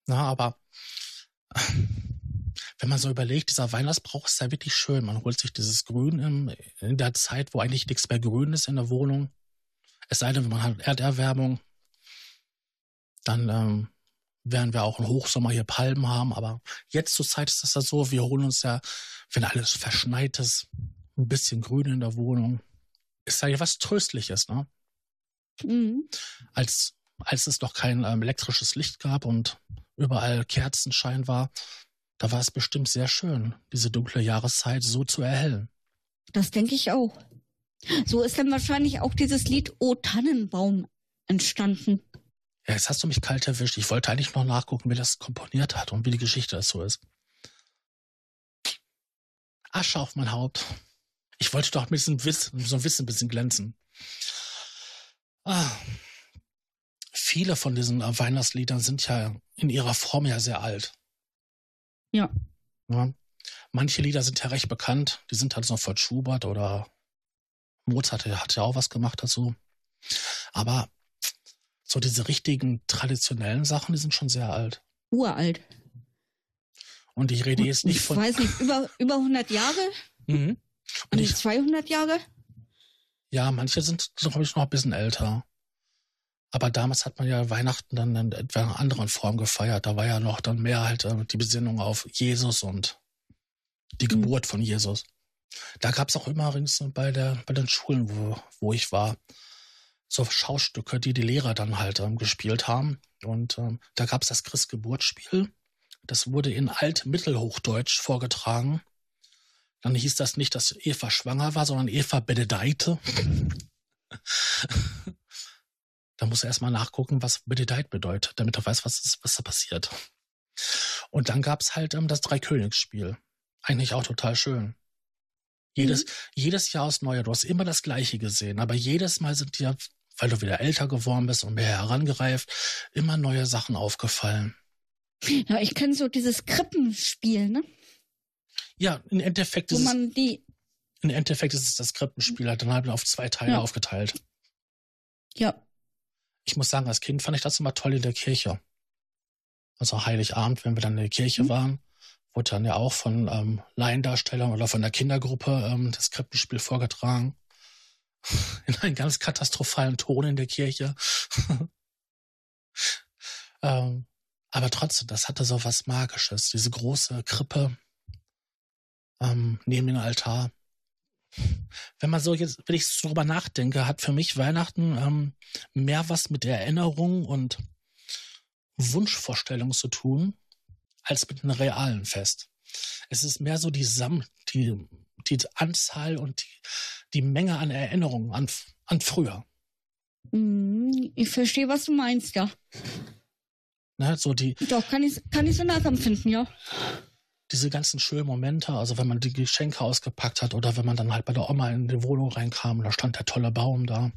A: Na, aber wenn man so überlegt, dieser Weihnachtsbrauch ist ja wirklich schön. Man holt sich dieses Grün in, in der Zeit, wo eigentlich nichts mehr grün ist in der Wohnung. Es sei denn, wenn man hat Erderwärmung, dann ähm, werden wir auch im Hochsommer hier Palmen haben. Aber jetzt zur Zeit ist das ja so, wir holen uns ja, wenn alles verschneit ist, ein bisschen Grün in der Wohnung. Ist ja was Tröstliches, ne? Mhm. Als, als es noch kein ähm, elektrisches Licht gab und überall Kerzenschein war, da war es bestimmt sehr schön, diese dunkle Jahreszeit so zu erhellen.
B: Das denke ich auch. So ist dann wahrscheinlich auch dieses Lied O Tannenbaum entstanden.
A: Ja, jetzt hast du mich kalt erwischt. Ich wollte eigentlich noch nachgucken, wer das komponiert hat und wie die Geschichte dazu ist. Asche auf mein Haupt. Ich wollte doch mit diesem Wissen, so ein Wissen ein bisschen glänzen. Ah. Viele von diesen Weihnachtsliedern sind ja in ihrer Form ja sehr alt.
B: Ja.
A: ja. Manche Lieder sind ja recht bekannt. Die sind halt so von Schubert oder Mozart hat ja auch was gemacht dazu. Aber so diese richtigen traditionellen Sachen, die sind schon sehr alt.
B: Uralt.
A: Und ich rede jetzt nicht von.
B: Ich weiß nicht, über, über 100 Jahre? Mhm. Und nicht 200 Jahre?
A: Ja, manche sind, glaube ich, noch ein bisschen älter. Aber damals hat man ja Weihnachten dann in etwa einer anderen Form gefeiert. Da war ja noch dann mehr halt äh, die Besinnung auf Jesus und die mhm. Geburt von Jesus. Da gab es auch immer bei, der, bei den Schulen, wo, wo ich war, so Schaustücke, die die Lehrer dann halt ähm, gespielt haben. Und ähm, da gab es das Christgeburtsspiel. Das wurde in Alt-Mittelhochdeutsch vorgetragen. Dann hieß das nicht, dass Eva schwanger war, sondern Eva benedeite. da muss er erstmal nachgucken, was benedeit bedeutet, damit er weiß, was, ist, was da passiert. Und dann gab es halt ähm, das Dreikönigsspiel. Eigentlich auch total schön. Jedes, mhm. jedes Jahr aus Neujahr. Du hast immer das Gleiche gesehen, aber jedes Mal sind dir weil du wieder älter geworden bist und mehr herangereift, immer neue Sachen aufgefallen.
B: Ja, ich kenne so dieses Krippenspiel, ne?
A: Ja, im Endeffekt
B: Wo ist man es, die
A: im Endeffekt ist es das Krippenspiel halt dann halt auf zwei Teile ja. aufgeteilt.
B: Ja.
A: Ich muss sagen, als Kind fand ich das immer toll in der Kirche. Also Heiligabend, wenn wir dann in der Kirche mhm. waren, wurde dann ja auch von ähm, Laiendarstellern oder von der Kindergruppe ähm, das Krippenspiel vorgetragen. in einem ganz katastrophalen Ton in der Kirche. ähm, aber trotzdem, das hatte so was Magisches. Diese große Krippe ähm, neben dem Altar. Wenn man so jetzt, wenn ich drüber nachdenke, hat für mich Weihnachten ähm, mehr was mit Erinnerung und Wunschvorstellung zu tun, als mit einem realen Fest. Es ist mehr so die, Sam die die Anzahl und die, die Menge an Erinnerungen an, an früher.
B: Mhm, Ich verstehe, was du meinst, ja.
A: Ne, so die,
B: Doch, kann ich, kann ich so nachempfinden, ja.
A: Diese ganzen schönen Momente, also wenn man die Geschenke ausgepackt hat oder wenn man dann halt bei der Oma in die Wohnung reinkam und da stand der tolle Baum da.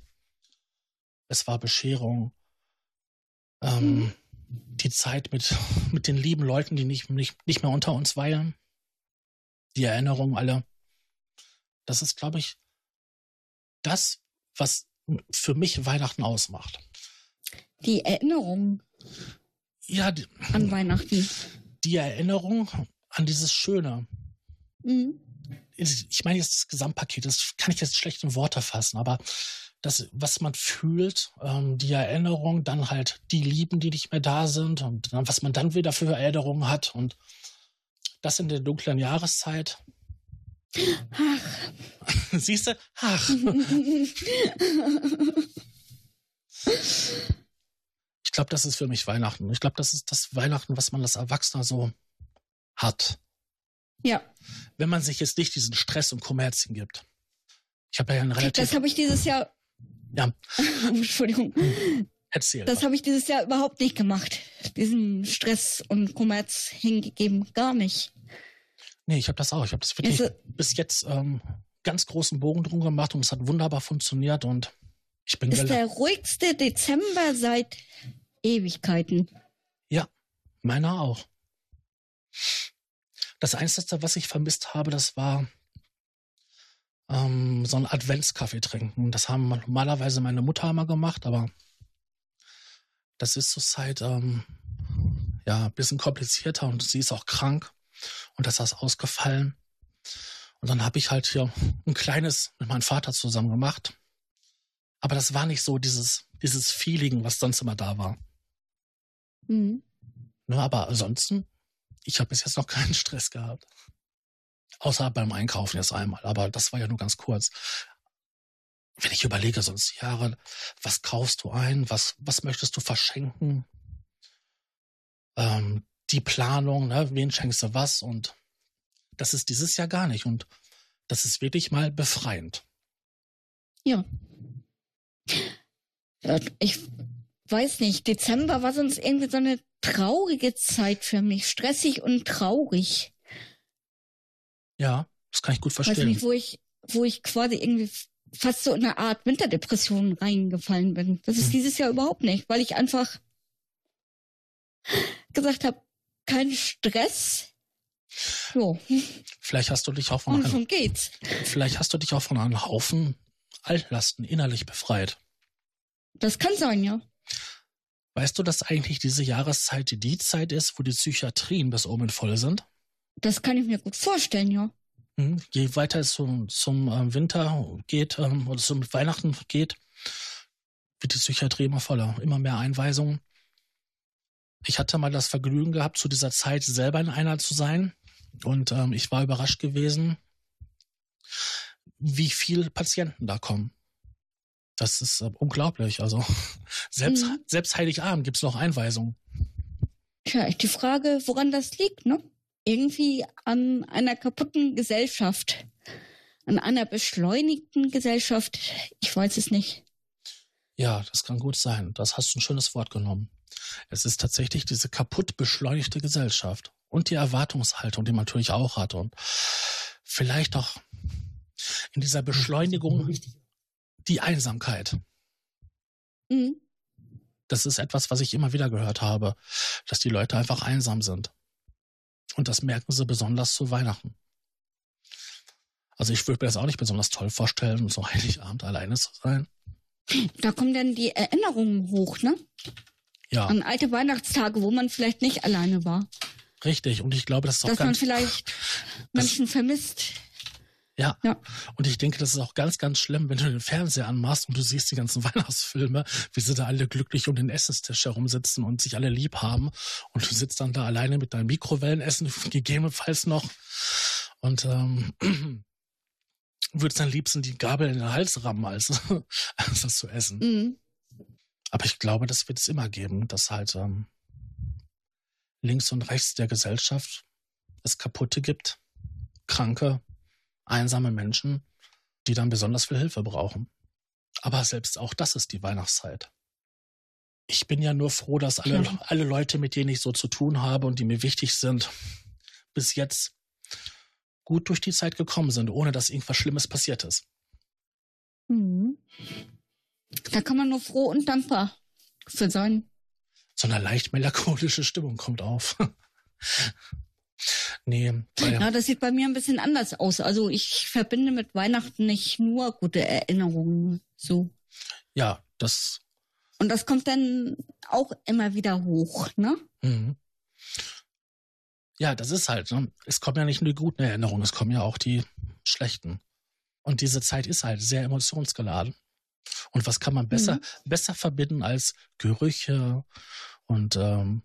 A: Es war Bescherung. Ähm,
B: Mhm.
A: Die Zeit mit, mit den lieben Leuten, die nicht, nicht, nicht mehr unter uns weilen. Die Erinnerungen alle. Das ist, glaube ich, das, was für mich Weihnachten ausmacht.
B: Die Erinnerung
A: Ja, die,
B: an Weihnachten.
A: die Erinnerung an dieses Schöne,
B: Mhm.
A: ich meine jetzt das Gesamtpaket, das kann ich jetzt schlecht in Worte fassen, aber das, was man fühlt, ähm, die Erinnerung, dann halt die Lieben, die nicht mehr da sind und dann, was man dann wieder für Erinnerungen hat und das in der dunklen Jahreszeit.
B: Ach.
A: Siehst du? Ach, ich glaube, das ist für mich Weihnachten. Ich glaube, das ist das Weihnachten, was man als Erwachsener so hat.
B: ja,
A: Wenn man sich jetzt nicht diesen Stress und Kommerz hingibt. Ich habe ja einen relativ.
B: das habe ich dieses Jahr.
A: Ja.
B: Entschuldigung.
A: Erzähl.
B: Das habe ich dieses Jahr überhaupt nicht gemacht. Diesen Stress und Kommerz hingegeben. Gar nicht.
A: Nee, ich habe das auch. Ich habe das wirklich
B: Also-
A: bis jetzt ähm, ganz großen Bogen drum gemacht und es hat wunderbar funktioniert und ich bin
B: Ist
A: gel-
B: der ruhigste Dezember seit Ewigkeiten.
A: meiner auch. Das Einzige, was ich vermisst habe, das war ähm, so ein Adventskaffee trinken. Das haben normalerweise meine Mutter immer gemacht, aber das ist zurzeit ähm, ja ein bisschen komplizierter und sie ist auch krank und das ist ausgefallen. Und dann habe ich halt hier ein kleines mit meinem Vater zusammen gemacht. Aber das war nicht so dieses, dieses Feeling, was sonst immer da war.
B: Mhm.
A: Ne, aber ansonsten, ich habe bis jetzt noch keinen Stress gehabt. Außer beim Einkaufen jetzt einmal. Aber das war ja nur ganz kurz. Wenn ich überlege, sonst Jahre, was kaufst du ein? Was, was möchtest du verschenken? Ähm, die Planung, ne? wen schenkst du was? Und das ist dieses Jahr gar nicht. Und das ist wirklich mal befreiend.
B: Ja. Ich weiß nicht. Dezember war sonst irgendwie so eine traurige Zeit für mich. Stressig und traurig.
A: Ja, das kann ich gut
B: Weiß
A: verstehen.
B: nicht, wo ich, wo ich quasi irgendwie fast so in eine Art Winterdepression reingefallen bin. Das ist
A: Hm.
B: dieses Jahr überhaupt nicht, weil ich einfach gesagt habe, kein Stress. So,
A: Vielleicht hast du dich auch von einem,
B: geht's.
A: vielleicht hast du dich auch von einem Haufen Altlasten innerlich befreit.
B: Das kann sein, ja.
A: Weißt du, dass eigentlich diese Jahreszeit die Zeit ist, wo die Psychiatrien bis oben voll sind?
B: Das kann ich mir gut vorstellen, ja.
A: Hm? Je weiter es zum, zum ähm, Winter geht ähm, oder zum Weihnachten geht, wird die Psychiatrie immer voller, immer mehr Einweisungen. Ich hatte mal das Vergnügen gehabt, zu dieser Zeit selber in einer zu sein. Und ähm, ich war überrascht gewesen, wie viele Patienten da kommen. Das ist äh, unglaublich. Also selbst,
B: Mhm.
A: selbst Heiligabend gibt es noch Einweisungen.
B: Tja, die Frage, woran das liegt, ne? Irgendwie an einer kaputten Gesellschaft. An einer beschleunigten Gesellschaft. Ich weiß es nicht.
A: Ja, das kann gut sein. Das hast du ein schönes Wort genommen. Es ist tatsächlich diese kaputt beschleunigte Gesellschaft und die Erwartungshaltung, die man natürlich auch hat und vielleicht auch in dieser Beschleunigung die Einsamkeit.
B: Mhm.
A: Das ist etwas, was ich immer wieder gehört habe, dass die Leute einfach einsam sind. Und das merken sie besonders zu Weihnachten. Also ich würde mir das auch nicht besonders toll vorstellen, so Heiligabend alleine zu sein.
B: Da kommen dann die Erinnerungen hoch, ne?
A: Ja,
B: An alte Weihnachtstage, wo man vielleicht nicht alleine war.
A: richtig. Und ich glaube, das ist auch
B: Dass man
A: ganz
B: vielleicht Menschen vermisst.
A: Ja.
B: Ja.
A: Und ich denke, das ist auch ganz, ganz schlimm, wenn du den Fernseher anmachst und du siehst die ganzen Weihnachtsfilme, wie sie da alle glücklich um den Essenstisch herumsitzen und sich alle lieb haben. Und du sitzt dann da alleine mit deinem Mikrowellenessen, gegebenenfalls noch. Und ähm, würdest dann liebsten die Gabel in den Hals rammen, als, als das zu essen.
B: Mhm.
A: Aber ich glaube, das wird es immer geben, dass halt ähm, links und rechts der Gesellschaft es Kaputte gibt, Kranke, einsame Menschen, die dann besonders viel Hilfe brauchen. Aber selbst auch das ist die Weihnachtszeit. Ich bin ja nur froh, dass alle, ja. alle Leute, mit denen ich so zu tun habe und die mir wichtig sind, bis jetzt gut durch die Zeit gekommen sind, ohne dass irgendwas Schlimmes passiert ist.
B: Mhm. Da kann man nur froh und dankbar für sein.
A: So eine leicht melancholische Stimmung kommt auf.
B: nee. Ja, das sieht bei mir ein bisschen anders aus. Also ich verbinde mit Weihnachten nicht nur gute Erinnerungen. So.
A: Ja, das.
B: Und das kommt dann auch immer wieder hoch, ne? Mhm.
A: Ja, das ist halt, ne? es kommen ja nicht nur die guten Erinnerungen, es kommen ja auch die schlechten. Und diese Zeit ist halt sehr emotionsgeladen. Und was kann man besser, mhm. besser verbinden als Gerüche und ähm,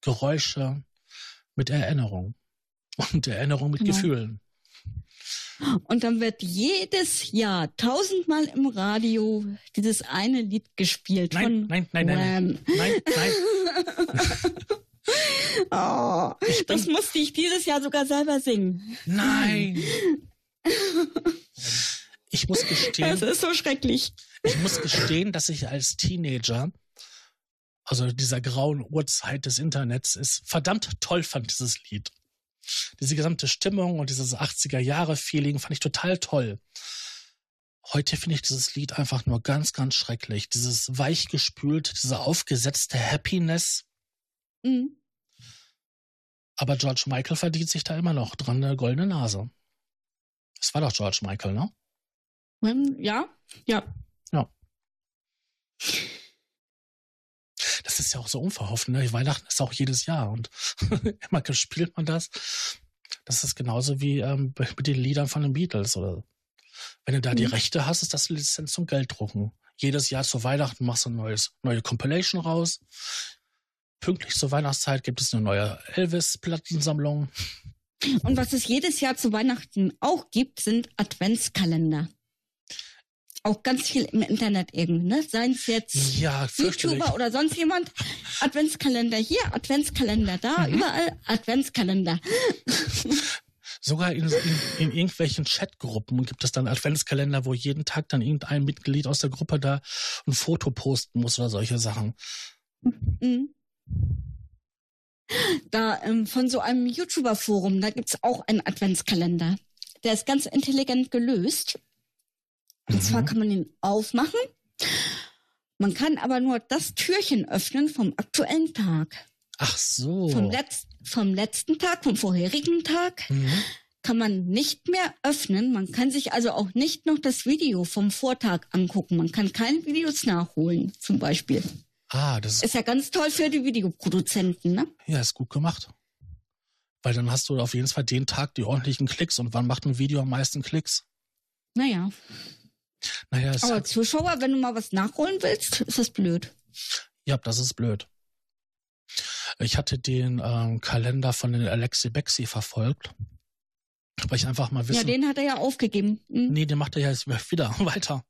A: Geräusche mit Erinnerung und Erinnerung mit genau. Gefühlen.
B: Und dann wird jedes Jahr tausendmal im Radio dieses eine Lied gespielt.
A: Nein,
B: von
A: nein, nein, nein, nein, nein, nein.
B: oh, das musste ich dieses Jahr sogar selber singen.
A: Nein. Ich muss gestehen.
B: Das ist so schrecklich.
A: Ich muss gestehen, dass ich als Teenager, also dieser grauen Uhrzeit des Internets, es verdammt toll fand, dieses Lied. Diese gesamte Stimmung und dieses 80er-Jahre-Feeling fand ich total toll. Heute finde ich dieses Lied einfach nur ganz, ganz schrecklich. Dieses weichgespült, diese aufgesetzte Happiness. Mhm. Aber George Michael verdient sich da immer noch dran eine goldene Nase. Das war doch George Michael, ne?
B: Hm, ja, ja.
A: Ja. Das ist ja auch so unverhofft, ne? Weihnachten ist auch jedes Jahr und immer spielt man das. Das ist genauso wie ähm, mit den Liedern von den Beatles oder wenn du da mhm. die Rechte hast, ist das Lizenz zum Gelddrucken. Jedes Jahr zu Weihnachten machst du ein neues, neue Compilation raus. Pünktlich zur Weihnachtszeit gibt es eine neue Elvis-Plattensammlung.
B: Und was es jedes Jahr zu Weihnachten auch gibt, sind Adventskalender auch ganz viel im Internet irgendwie, ne? Seien es jetzt
A: ja,
B: YouTuber oder sonst jemand. Adventskalender hier, Adventskalender da, mhm. überall Adventskalender.
A: Sogar in, in, in, irgendwelchen Chatgruppen gibt es dann Adventskalender, wo jeden Tag dann irgendein Mitglied aus der Gruppe da ein Foto posten muss oder solche Sachen. Mhm.
B: Da ähm, von so einem YouTuber-Forum, da gibt's auch einen Adventskalender. Der ist ganz intelligent gelöst. Und mhm. zwar kann man ihn aufmachen. Man kann aber nur das Türchen öffnen vom aktuellen Tag.
A: Ach so.
B: Vom, Letz vom letzten Tag, vom vorherigen Tag. Mhm. Kann man nicht mehr öffnen. Man kann sich also auch nicht noch das Video vom Vortag angucken. Man kann keine Videos nachholen, zum Beispiel.
A: Ah, das ist,
B: ist ja ganz toll für die Videoproduzenten, ne?
A: Ja, ist gut gemacht. Weil dann hast du auf jeden Fall den Tag die ordentlichen Klicks. Und wann macht ein Video am meisten Klicks?
B: Naja.
A: Naja,
B: Aber hat... Zuschauer, wenn du mal was nachholen willst, ist das blöd.
A: Ja, das ist blöd. Ich hatte den ähm, Kalender von den Alexi Bexi verfolgt. Weil ich einfach mal wissen. Ja,
B: den hat er ja aufgegeben.
A: Hm? Nee, den macht er ja jetzt wieder weiter.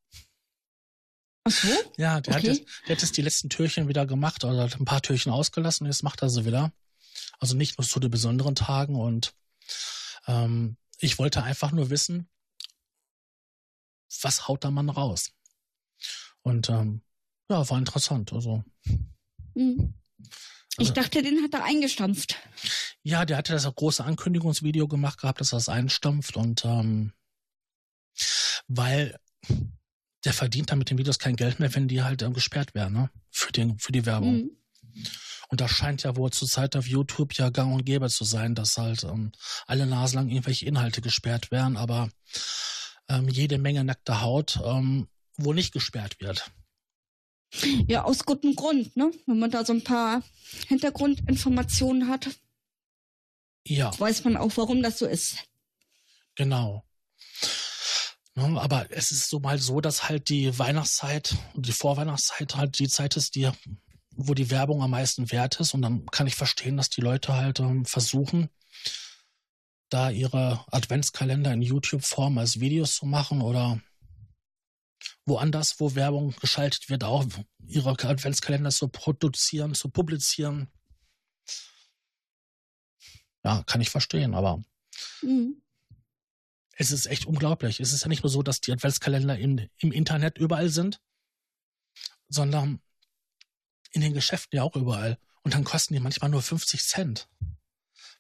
B: Ach so?
A: Ja, der, okay. hat jetzt, der hat jetzt die letzten Türchen wieder gemacht oder hat ein paar Türchen ausgelassen und jetzt macht er sie wieder. Also nicht nur zu den besonderen Tagen und ähm, ich wollte einfach nur wissen, was haut da man raus? Und ähm, ja, war interessant. Also.
B: Mhm. Ich also, dachte, den hat er eingestampft.
A: Ja, der hatte das große Ankündigungsvideo gemacht gehabt, dass er das einstampft und ähm, weil der verdient dann mit den Videos kein Geld mehr, wenn die halt ähm, gesperrt werden, ne? Für, den, für die Werbung. Mhm. Und das scheint ja wohl zur Zeit auf YouTube ja gang und gäbe zu sein, dass halt ähm, alle Nasen lang irgendwelche Inhalte gesperrt werden, aber ähm, jede Menge nackte Haut, ähm, wo nicht gesperrt wird.
B: Ja, aus gutem Grund, ne? Wenn man da so ein paar Hintergrundinformationen hat.
A: Ja.
B: Weiß man auch, warum das so ist.
A: Genau. Ne, aber es ist so mal so, dass halt die Weihnachtszeit und die Vorweihnachtszeit halt die Zeit ist, die, wo die Werbung am meisten wert ist. Und dann kann ich verstehen, dass die Leute halt ähm, versuchen, da ihre Adventskalender in YouTube-Form als Videos zu machen oder woanders, wo Werbung geschaltet wird, auch ihre Adventskalender zu produzieren, zu publizieren. Ja, kann ich verstehen, aber mhm. Es ist echt unglaublich. Es ist ja nicht nur so, dass die Adventskalender in, im Internet überall sind, sondern in den Geschäften ja auch überall. Und dann kosten die manchmal nur 50 Cent.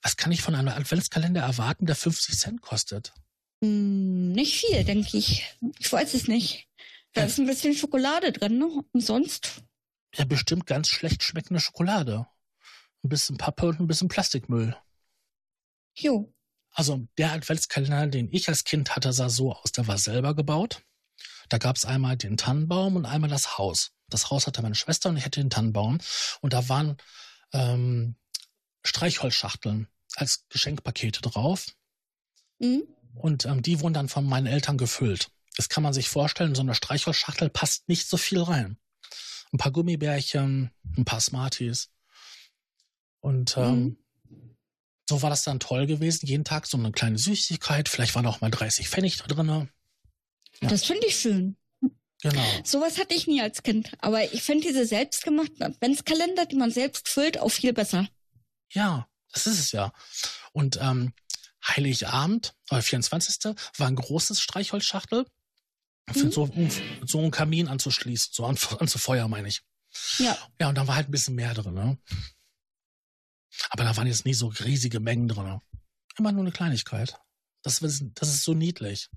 A: Was kann ich von einem Adventskalender erwarten, der 50 Cent kostet?
B: Hm, nicht viel, denke ich. Ich weiß es nicht. Da
A: Ja.
B: ist ein bisschen Schokolade drin, ne? Und sonst?
A: Ja, bestimmt ganz schlecht schmeckende Schokolade. Ein bisschen Pappe und ein bisschen Plastikmüll.
B: Jo.
A: Also der Adventskalender, den ich als Kind hatte, sah so aus. Der war selber gebaut. Da gab es einmal den Tannenbaum und einmal das Haus. Das Haus hatte meine Schwester und ich hatte den Tannenbaum. Und da waren ähm, Streichholzschachteln als Geschenkpakete drauf.
B: Hm?
A: Und ähm, die wurden dann von meinen Eltern gefüllt. Das kann man sich vorstellen, so eine Streichholzschachtel passt nicht so viel rein. Ein paar Gummibärchen, ein paar Smarties. Und ähm, so war das dann toll gewesen. Jeden Tag so eine kleine Süßigkeit. Vielleicht waren auch mal 30 Pfennig da drin. Ja.
B: Das finde ich schön.
A: Genau.
B: Sowas hatte ich nie als Kind. Aber ich finde diese selbstgemachten Adventskalender, die man selbst füllt, auch viel besser.
A: Ja, das ist es ja. Und ähm, Heiligabend, äh, 24. war ein großes Streichholzschachtel. Für
B: Mhm.
A: so, um so einen Kamin anzuschließen, so an, anzufeuern, meine ich.
B: Ja.
A: Ja, und da war halt ein bisschen mehr drin, ne? Aber da waren jetzt nie so riesige Mengen drin. Immer nur eine Kleinigkeit. Das, ist- das ist so niedlich.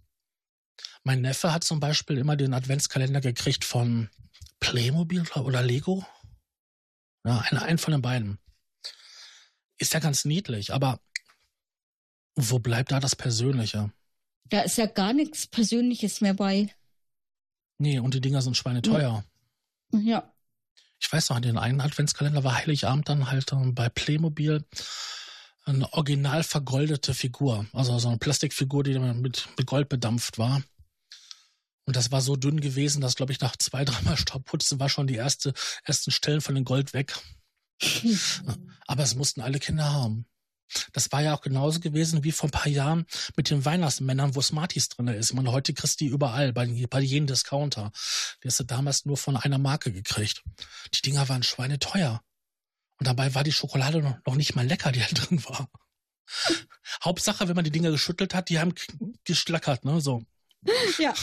A: Mein Neffe hat zum Beispiel immer den Adventskalender gekriegt von Playmobil oder Lego. Ja, einen, einen von den beiden. Ist ja ganz niedlich, aber wo bleibt da das Persönliche?
B: Da ist ja gar nichts Persönliches mehr bei.
A: Nee, und die Dinger sind schweineteuer.
B: Ja.
A: Ich weiß noch, den einen Adventskalender war Heiligabend dann halt ähm, bei Playmobil eine original vergoldete Figur. Also so eine Plastikfigur, die mit Gold bedampft war. Und das war so dünn gewesen, dass, glaube ich, nach zwei, dreimal Staubputzen war schon die erste, ersten Stellen von dem Gold weg. Aber es mussten alle Kinder haben. Das war ja auch genauso gewesen wie vor ein paar Jahren mit den Weihnachtsmännern, wo Smarties drin ist. Meine, heute kriegst du die überall, bei, bei jedem Discounter. Die hast du damals nur von einer Marke gekriegt. Die Dinger waren schweineteuer. Und dabei war die Schokolade noch, noch nicht mal lecker, die da drin war. Hauptsache, wenn man die Dinger geschüttelt hat, die haben geschlackert, ne? So.
B: Ja.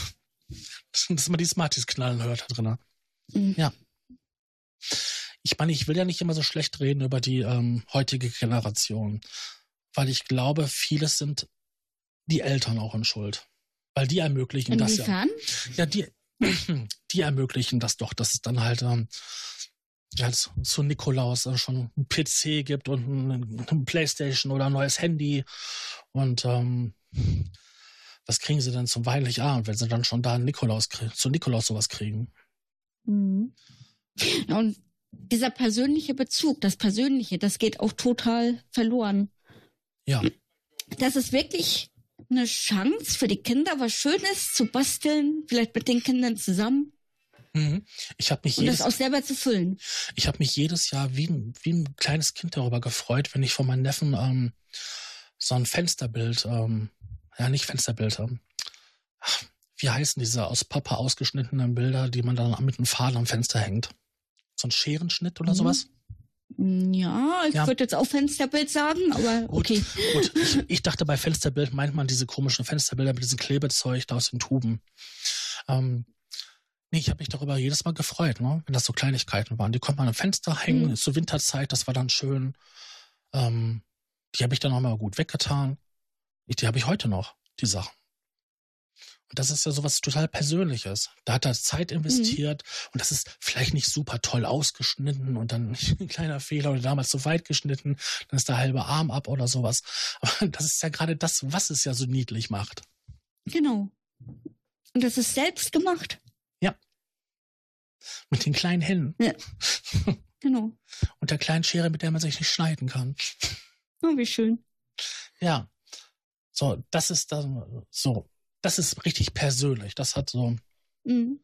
A: Dass man die Smarties knallen hört da drin.
B: Mhm.
A: Ja. Ich meine, ich will ja nicht immer so schlecht reden über die ähm, heutige Generation, weil ich glaube, vieles sind die Eltern auch in Schuld. Weil die ermöglichen das ja.
B: Inwiefern?
A: Ja, die, die ermöglichen das doch, dass es dann halt ähm, ja, zu, Nikolaus äh, schon ein PC gibt und ein, ein Playstation oder ein neues Handy. Und ähm, was kriegen sie denn zum Weihnachtsabend, wenn sie dann schon da Nikolaus zu Nikolaus sowas kriegen?
B: Mhm. Und dieser persönliche Bezug, das Persönliche, das geht auch total verloren.
A: Ja,
B: Das ist wirklich eine Chance für die Kinder, was Schönes zu basteln, vielleicht mit den Kindern zusammen
A: mhm. ich habe mich
B: und
A: jedes,
B: das auch selber zu füllen.
A: ich habe mich jedes Jahr wie ein, wie ein kleines Kind darüber gefreut, wenn ich von meinem Neffen ähm, so ein Fensterbild, ähm, ja nicht Fensterbild, ähm, ach, wie heißen diese aus Pappe ausgeschnittenen Bilder, die man dann mit einem Faden am Fenster hängt? So ein Scherenschnitt oder
B: Mhm.
A: sowas?
B: Ja, ich
A: Ja.
B: würde jetzt auch Fensterbild sagen, aber
A: Gut,
B: okay.
A: gut. Ich, ich dachte bei Fensterbild meint man diese komischen Fensterbilder mit diesem Klebezeug da aus den Tuben. Ähm, nee, ich habe mich darüber jedes Mal gefreut, ne? wenn das so Kleinigkeiten waren. Die konnte man am Fenster hängen,
B: Mhm.
A: ist zur Winterzeit, das war dann schön. Ähm, die habe ich dann auch mal gut weggetan. Ich, die habe ich heute noch, die Sachen. Und das ist ja sowas total Persönliches. Da hat er Zeit investiert und das ist vielleicht nicht super toll ausgeschnitten und dann ein kleiner Fehler oder damals zu weit geschnitten, dann ist der halbe Arm ab oder sowas. Aber das ist ja gerade das, was es ja so niedlich macht.
B: Genau. Und das ist selbst gemacht.
A: Mit den kleinen Händen
B: Genau.
A: und der kleinen Schere, mit der man sich nicht schneiden kann.
B: Oh, wie schön.
A: Ja. So, das ist dann so. Das ist richtig persönlich. Das hat so
B: Mhm.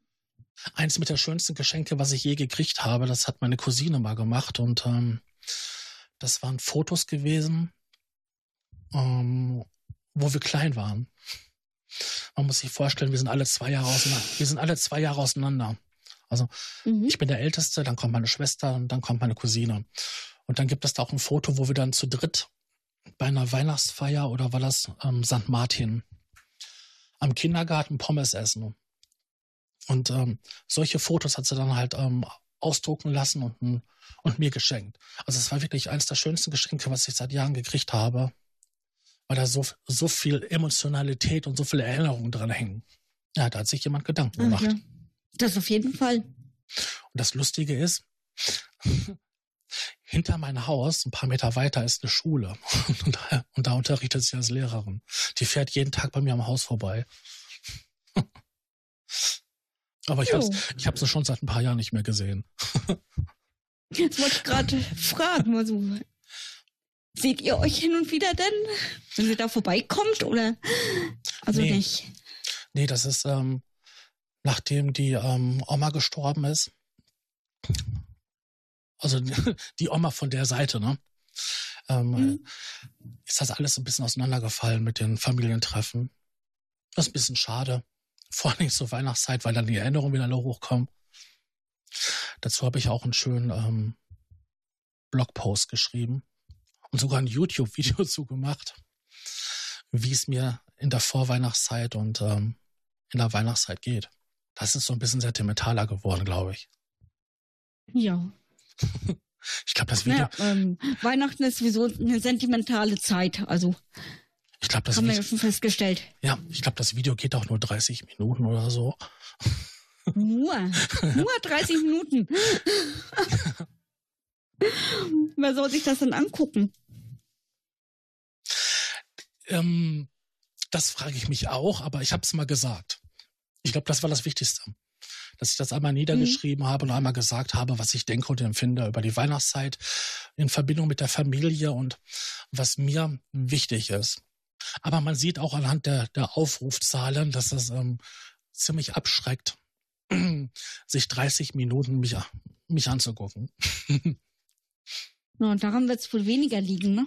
A: eins mit der schönsten Geschenke, was ich je gekriegt habe. Das hat meine Cousine mal gemacht und ähm, das waren Fotos gewesen, ähm, wo wir klein waren. Man muss sich vorstellen, wir sind alle zwei Jahre auseinander. Wir sind alle zwei Jahre auseinander. Also
B: Mhm.
A: ich bin der Älteste, dann kommt meine Schwester und dann kommt meine Cousine. Und dann gibt es da auch ein Foto, wo wir dann zu dritt bei einer Weihnachtsfeier oder war das ähm, St. Martin, am Kindergarten Pommes essen. Und ähm, solche Fotos hat sie dann halt ähm, ausdrucken lassen und, und mir geschenkt. Also es war wirklich eines der schönsten Geschenke, was ich seit Jahren gekriegt habe, weil da so, so viel Emotionalität und so viele Erinnerungen dran hängen. Ja, da hat sich jemand Gedanken gemacht. Ja,
B: das auf jeden Fall. Und
A: das Lustige ist, hinter meinem Haus, ein paar Meter weiter, ist eine Schule. Und da, und da unterrichtet sie als Lehrerin. Die fährt jeden Tag bei mir am Haus vorbei. Aber ich habe ich hab sie schon seit ein paar Jahren nicht mehr gesehen.
B: Jetzt wollte ich gerade fragen, also, seht ihr euch hin und wieder denn, wenn sie da vorbeikommt oder? Also nee. nicht.
A: Nee, das ist, ähm, nachdem die ähm, Oma gestorben ist. Also die Oma von der Seite, ne? Ähm, mhm. Ist das alles ein bisschen auseinandergefallen mit den Familientreffen. Das ist ein bisschen schade. Vor allem zur Weihnachtszeit, weil dann die Erinnerungen wieder alle hochkommen. Dazu habe ich auch einen schönen ähm, Blogpost geschrieben und sogar ein YouTube-Video zugemacht, wie es mir in der Vorweihnachtszeit und ähm, in der Weihnachtszeit geht. Das ist so ein bisschen sentimentaler geworden, glaube ich.
B: Ja.
A: Ich glaube, das Video.
B: Naja, ähm, Weihnachten ist sowieso eine sentimentale Zeit, also.
A: Ich glaube, das
B: haben wir ja schon festgestellt.
A: Ja, ich glaube, das Video geht auch nur 30 Minuten oder so.
B: Nur, nur 30 Minuten. Wer soll sich das denn angucken?
A: Ähm, das frage ich mich auch, aber ich habe es mal gesagt. Ich glaube, das war das Wichtigste. Dass ich das einmal niedergeschrieben mhm. habe und einmal gesagt habe, was ich denke und empfinde über die Weihnachtszeit in Verbindung mit der Familie und was mir wichtig ist. Aber man sieht auch anhand der, der Aufrufzahlen, dass das ähm, ziemlich abschreckt, sich 30 Minuten mich, mich anzugucken.
B: No, daran wird es wohl weniger liegen, ne?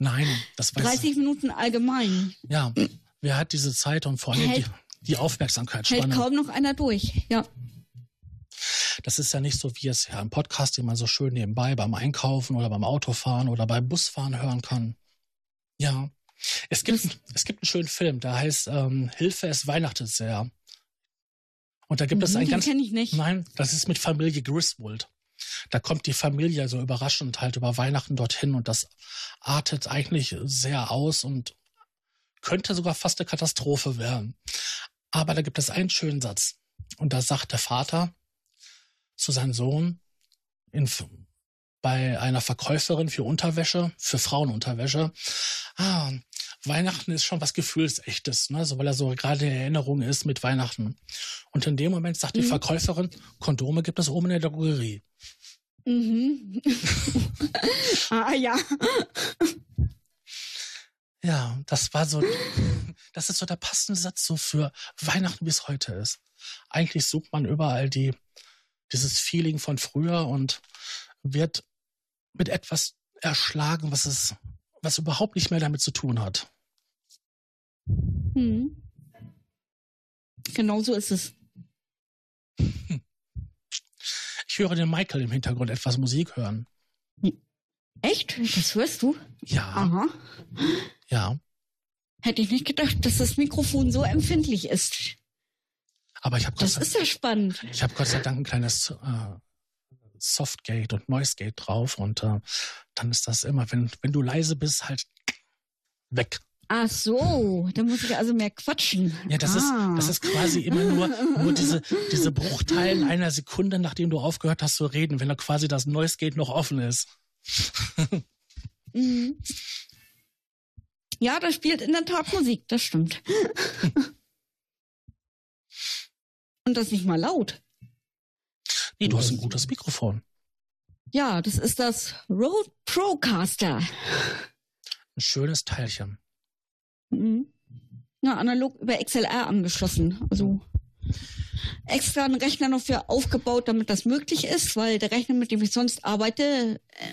A: Nein, das weiß
B: 30 Minuten allgemein.
A: Ja, wer hat diese Zeit und vor allem die, die Aufmerksamkeit
B: Hält kaum noch einer durch, ja.
A: Das ist ja nicht so, wie es ja im Podcast immer so schön nebenbei beim Einkaufen oder beim Autofahren oder beim Busfahren hören kann. Ja, es gibt, es gibt einen schönen Film, der heißt ähm, Hilfe, es weihnachtet sehr. Und da gibt es mhm, ein ganz.
B: Kenn ich nicht.
A: Nein, das ist mit Familie Griswold. Da kommt die Familie so überraschend halt über Weihnachten dorthin und das artet eigentlich sehr aus und könnte sogar fast eine Katastrophe werden. Aber da gibt es einen schönen Satz. Und da sagt der Vater zu seinem Sohn in, bei einer Verkäuferin für Unterwäsche, für Frauenunterwäsche, ah, Weihnachten ist schon was Gefühlsechtes, ne? so weil er so gerade in Erinnerung ist mit Weihnachten. Und in dem Moment sagt mhm. die Verkäuferin, Kondome gibt es oben in der Drogerie.
B: Mhm. ah ja.
A: Ja, das war so, das ist so der passende Satz so für Weihnachten, wie es heute ist. Eigentlich sucht man überall die, dieses Feeling von früher und wird mit etwas erschlagen, was es was überhaupt nicht mehr damit zu tun hat.
B: Hm. Genau so ist es.
A: Ich höre den Michael im Hintergrund etwas Musik hören.
B: Echt? Das hörst du?
A: Ja.
B: Aha.
A: Ja.
B: Hätte ich nicht gedacht, dass das Mikrofon so empfindlich ist.
A: Aber ich habe
B: Das ist ja spannend.
A: Ich habe Gott sei Dank ein kleines äh, Softgate und Noisegate drauf und äh, dann ist das immer, wenn, wenn du leise bist, halt weg.
B: Ach so, da muss ich also mehr quatschen.
A: Ja, das ah. ist das ist quasi immer nur nur diese diese Bruchteilen einer Sekunde, nachdem du aufgehört hast zu reden, wenn da quasi das Noisegate noch offen ist.
B: mhm. Ja, das spielt in der Tat Musik, das stimmt. Und das nicht mal laut.
A: Nee, du hast ein gutes Mikrofon.
B: Ja, das ist das Rode Procaster.
A: Ein schönes Teilchen.
B: Mhm. Ja, analog über XLR angeschlossen. Also extra einen Rechner noch für aufgebaut, damit das möglich ist, weil der Rechner, mit dem ich sonst arbeite, äh,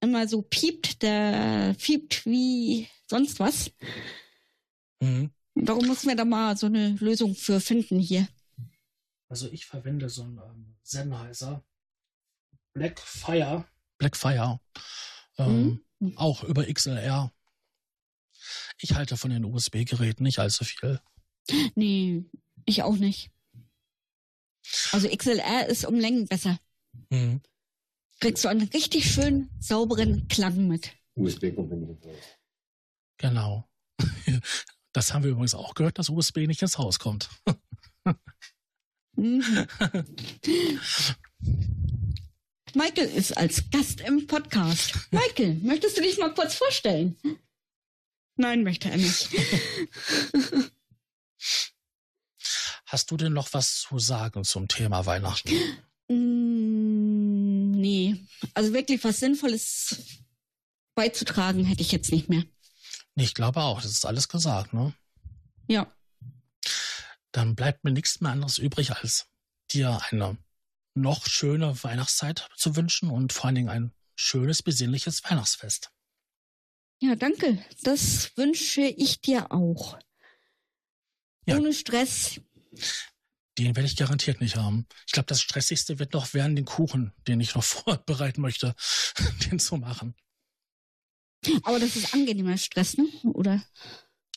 B: immer so piept. Der piept wie sonst was. Mhm. Darum muss wir da mal so eine Lösung für finden hier.
A: Also ich verwende so einen ähm, Sennheiser Blackfire. Blackfire. Ähm, mhm. Auch über XLR. Ich halte von den USB-Geräten nicht allzu viel.
B: Nee, ich auch nicht. Also XLR ist um Längen besser.
A: Mhm.
B: Kriegst du einen richtig schön sauberen Klang mit.
C: USB kommt nicht.
A: Genau. Das haben wir übrigens auch gehört, dass USB nicht ins Haus kommt.
B: Michael ist als Gast im Podcast. Michael, möchtest du dich mal kurz vorstellen? Nein, möchte er nicht.
A: Hast du denn noch was zu sagen zum Thema Weihnachten?
B: Mm, nee, also wirklich was Sinnvolles beizutragen hätte ich jetzt nicht mehr.
A: Ich glaube auch, das ist alles gesagt, ne?
B: Ja,
A: Dann bleibt mir nichts mehr anderes übrig, als dir eine noch schöne Weihnachtszeit zu wünschen und vor allen Dingen ein schönes, besinnliches Weihnachtsfest.
B: ja, danke. Das wünsche ich dir auch.
A: Ja.
B: Ohne Stress.
A: Den werde ich garantiert nicht haben. Ich glaube, das Stressigste wird noch werden, den Kuchen, den ich noch vorbereiten möchte, den zu machen.
B: Aber das ist angenehmer Stress, ne? Oder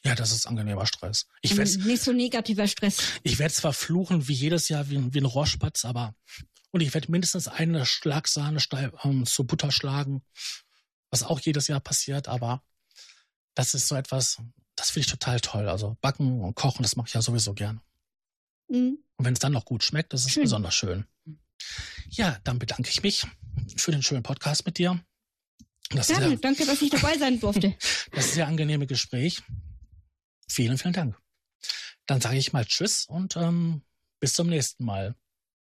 A: Ja, das ist angenehmer Stress. Ich werde
B: nicht so negativer Stress.
A: ich werd zwar fluchen wie jedes Jahr wie, ein- wie ein Rohrspatz, aber und ich werde mindestens eine Schlagsahne steil, ähm, zu Butter schlagen, was auch jedes Jahr passiert, aber das ist so etwas, das finde ich total toll. Also backen und kochen, das mache ich ja sowieso gern.
B: Mhm.
A: Und wenn es dann noch gut schmeckt, das ist
B: Schön.
A: besonders schön. Ja, dann bedanke ich mich für den schönen Podcast mit dir. Das,
B: Gerne,
A: sehr,
B: danke, dass ich dabei sein durfte.
A: das sehr angenehme Gespräch. Vielen, vielen Dank. Dann sage ich mal Tschüss und ähm, bis zum nächsten Mal.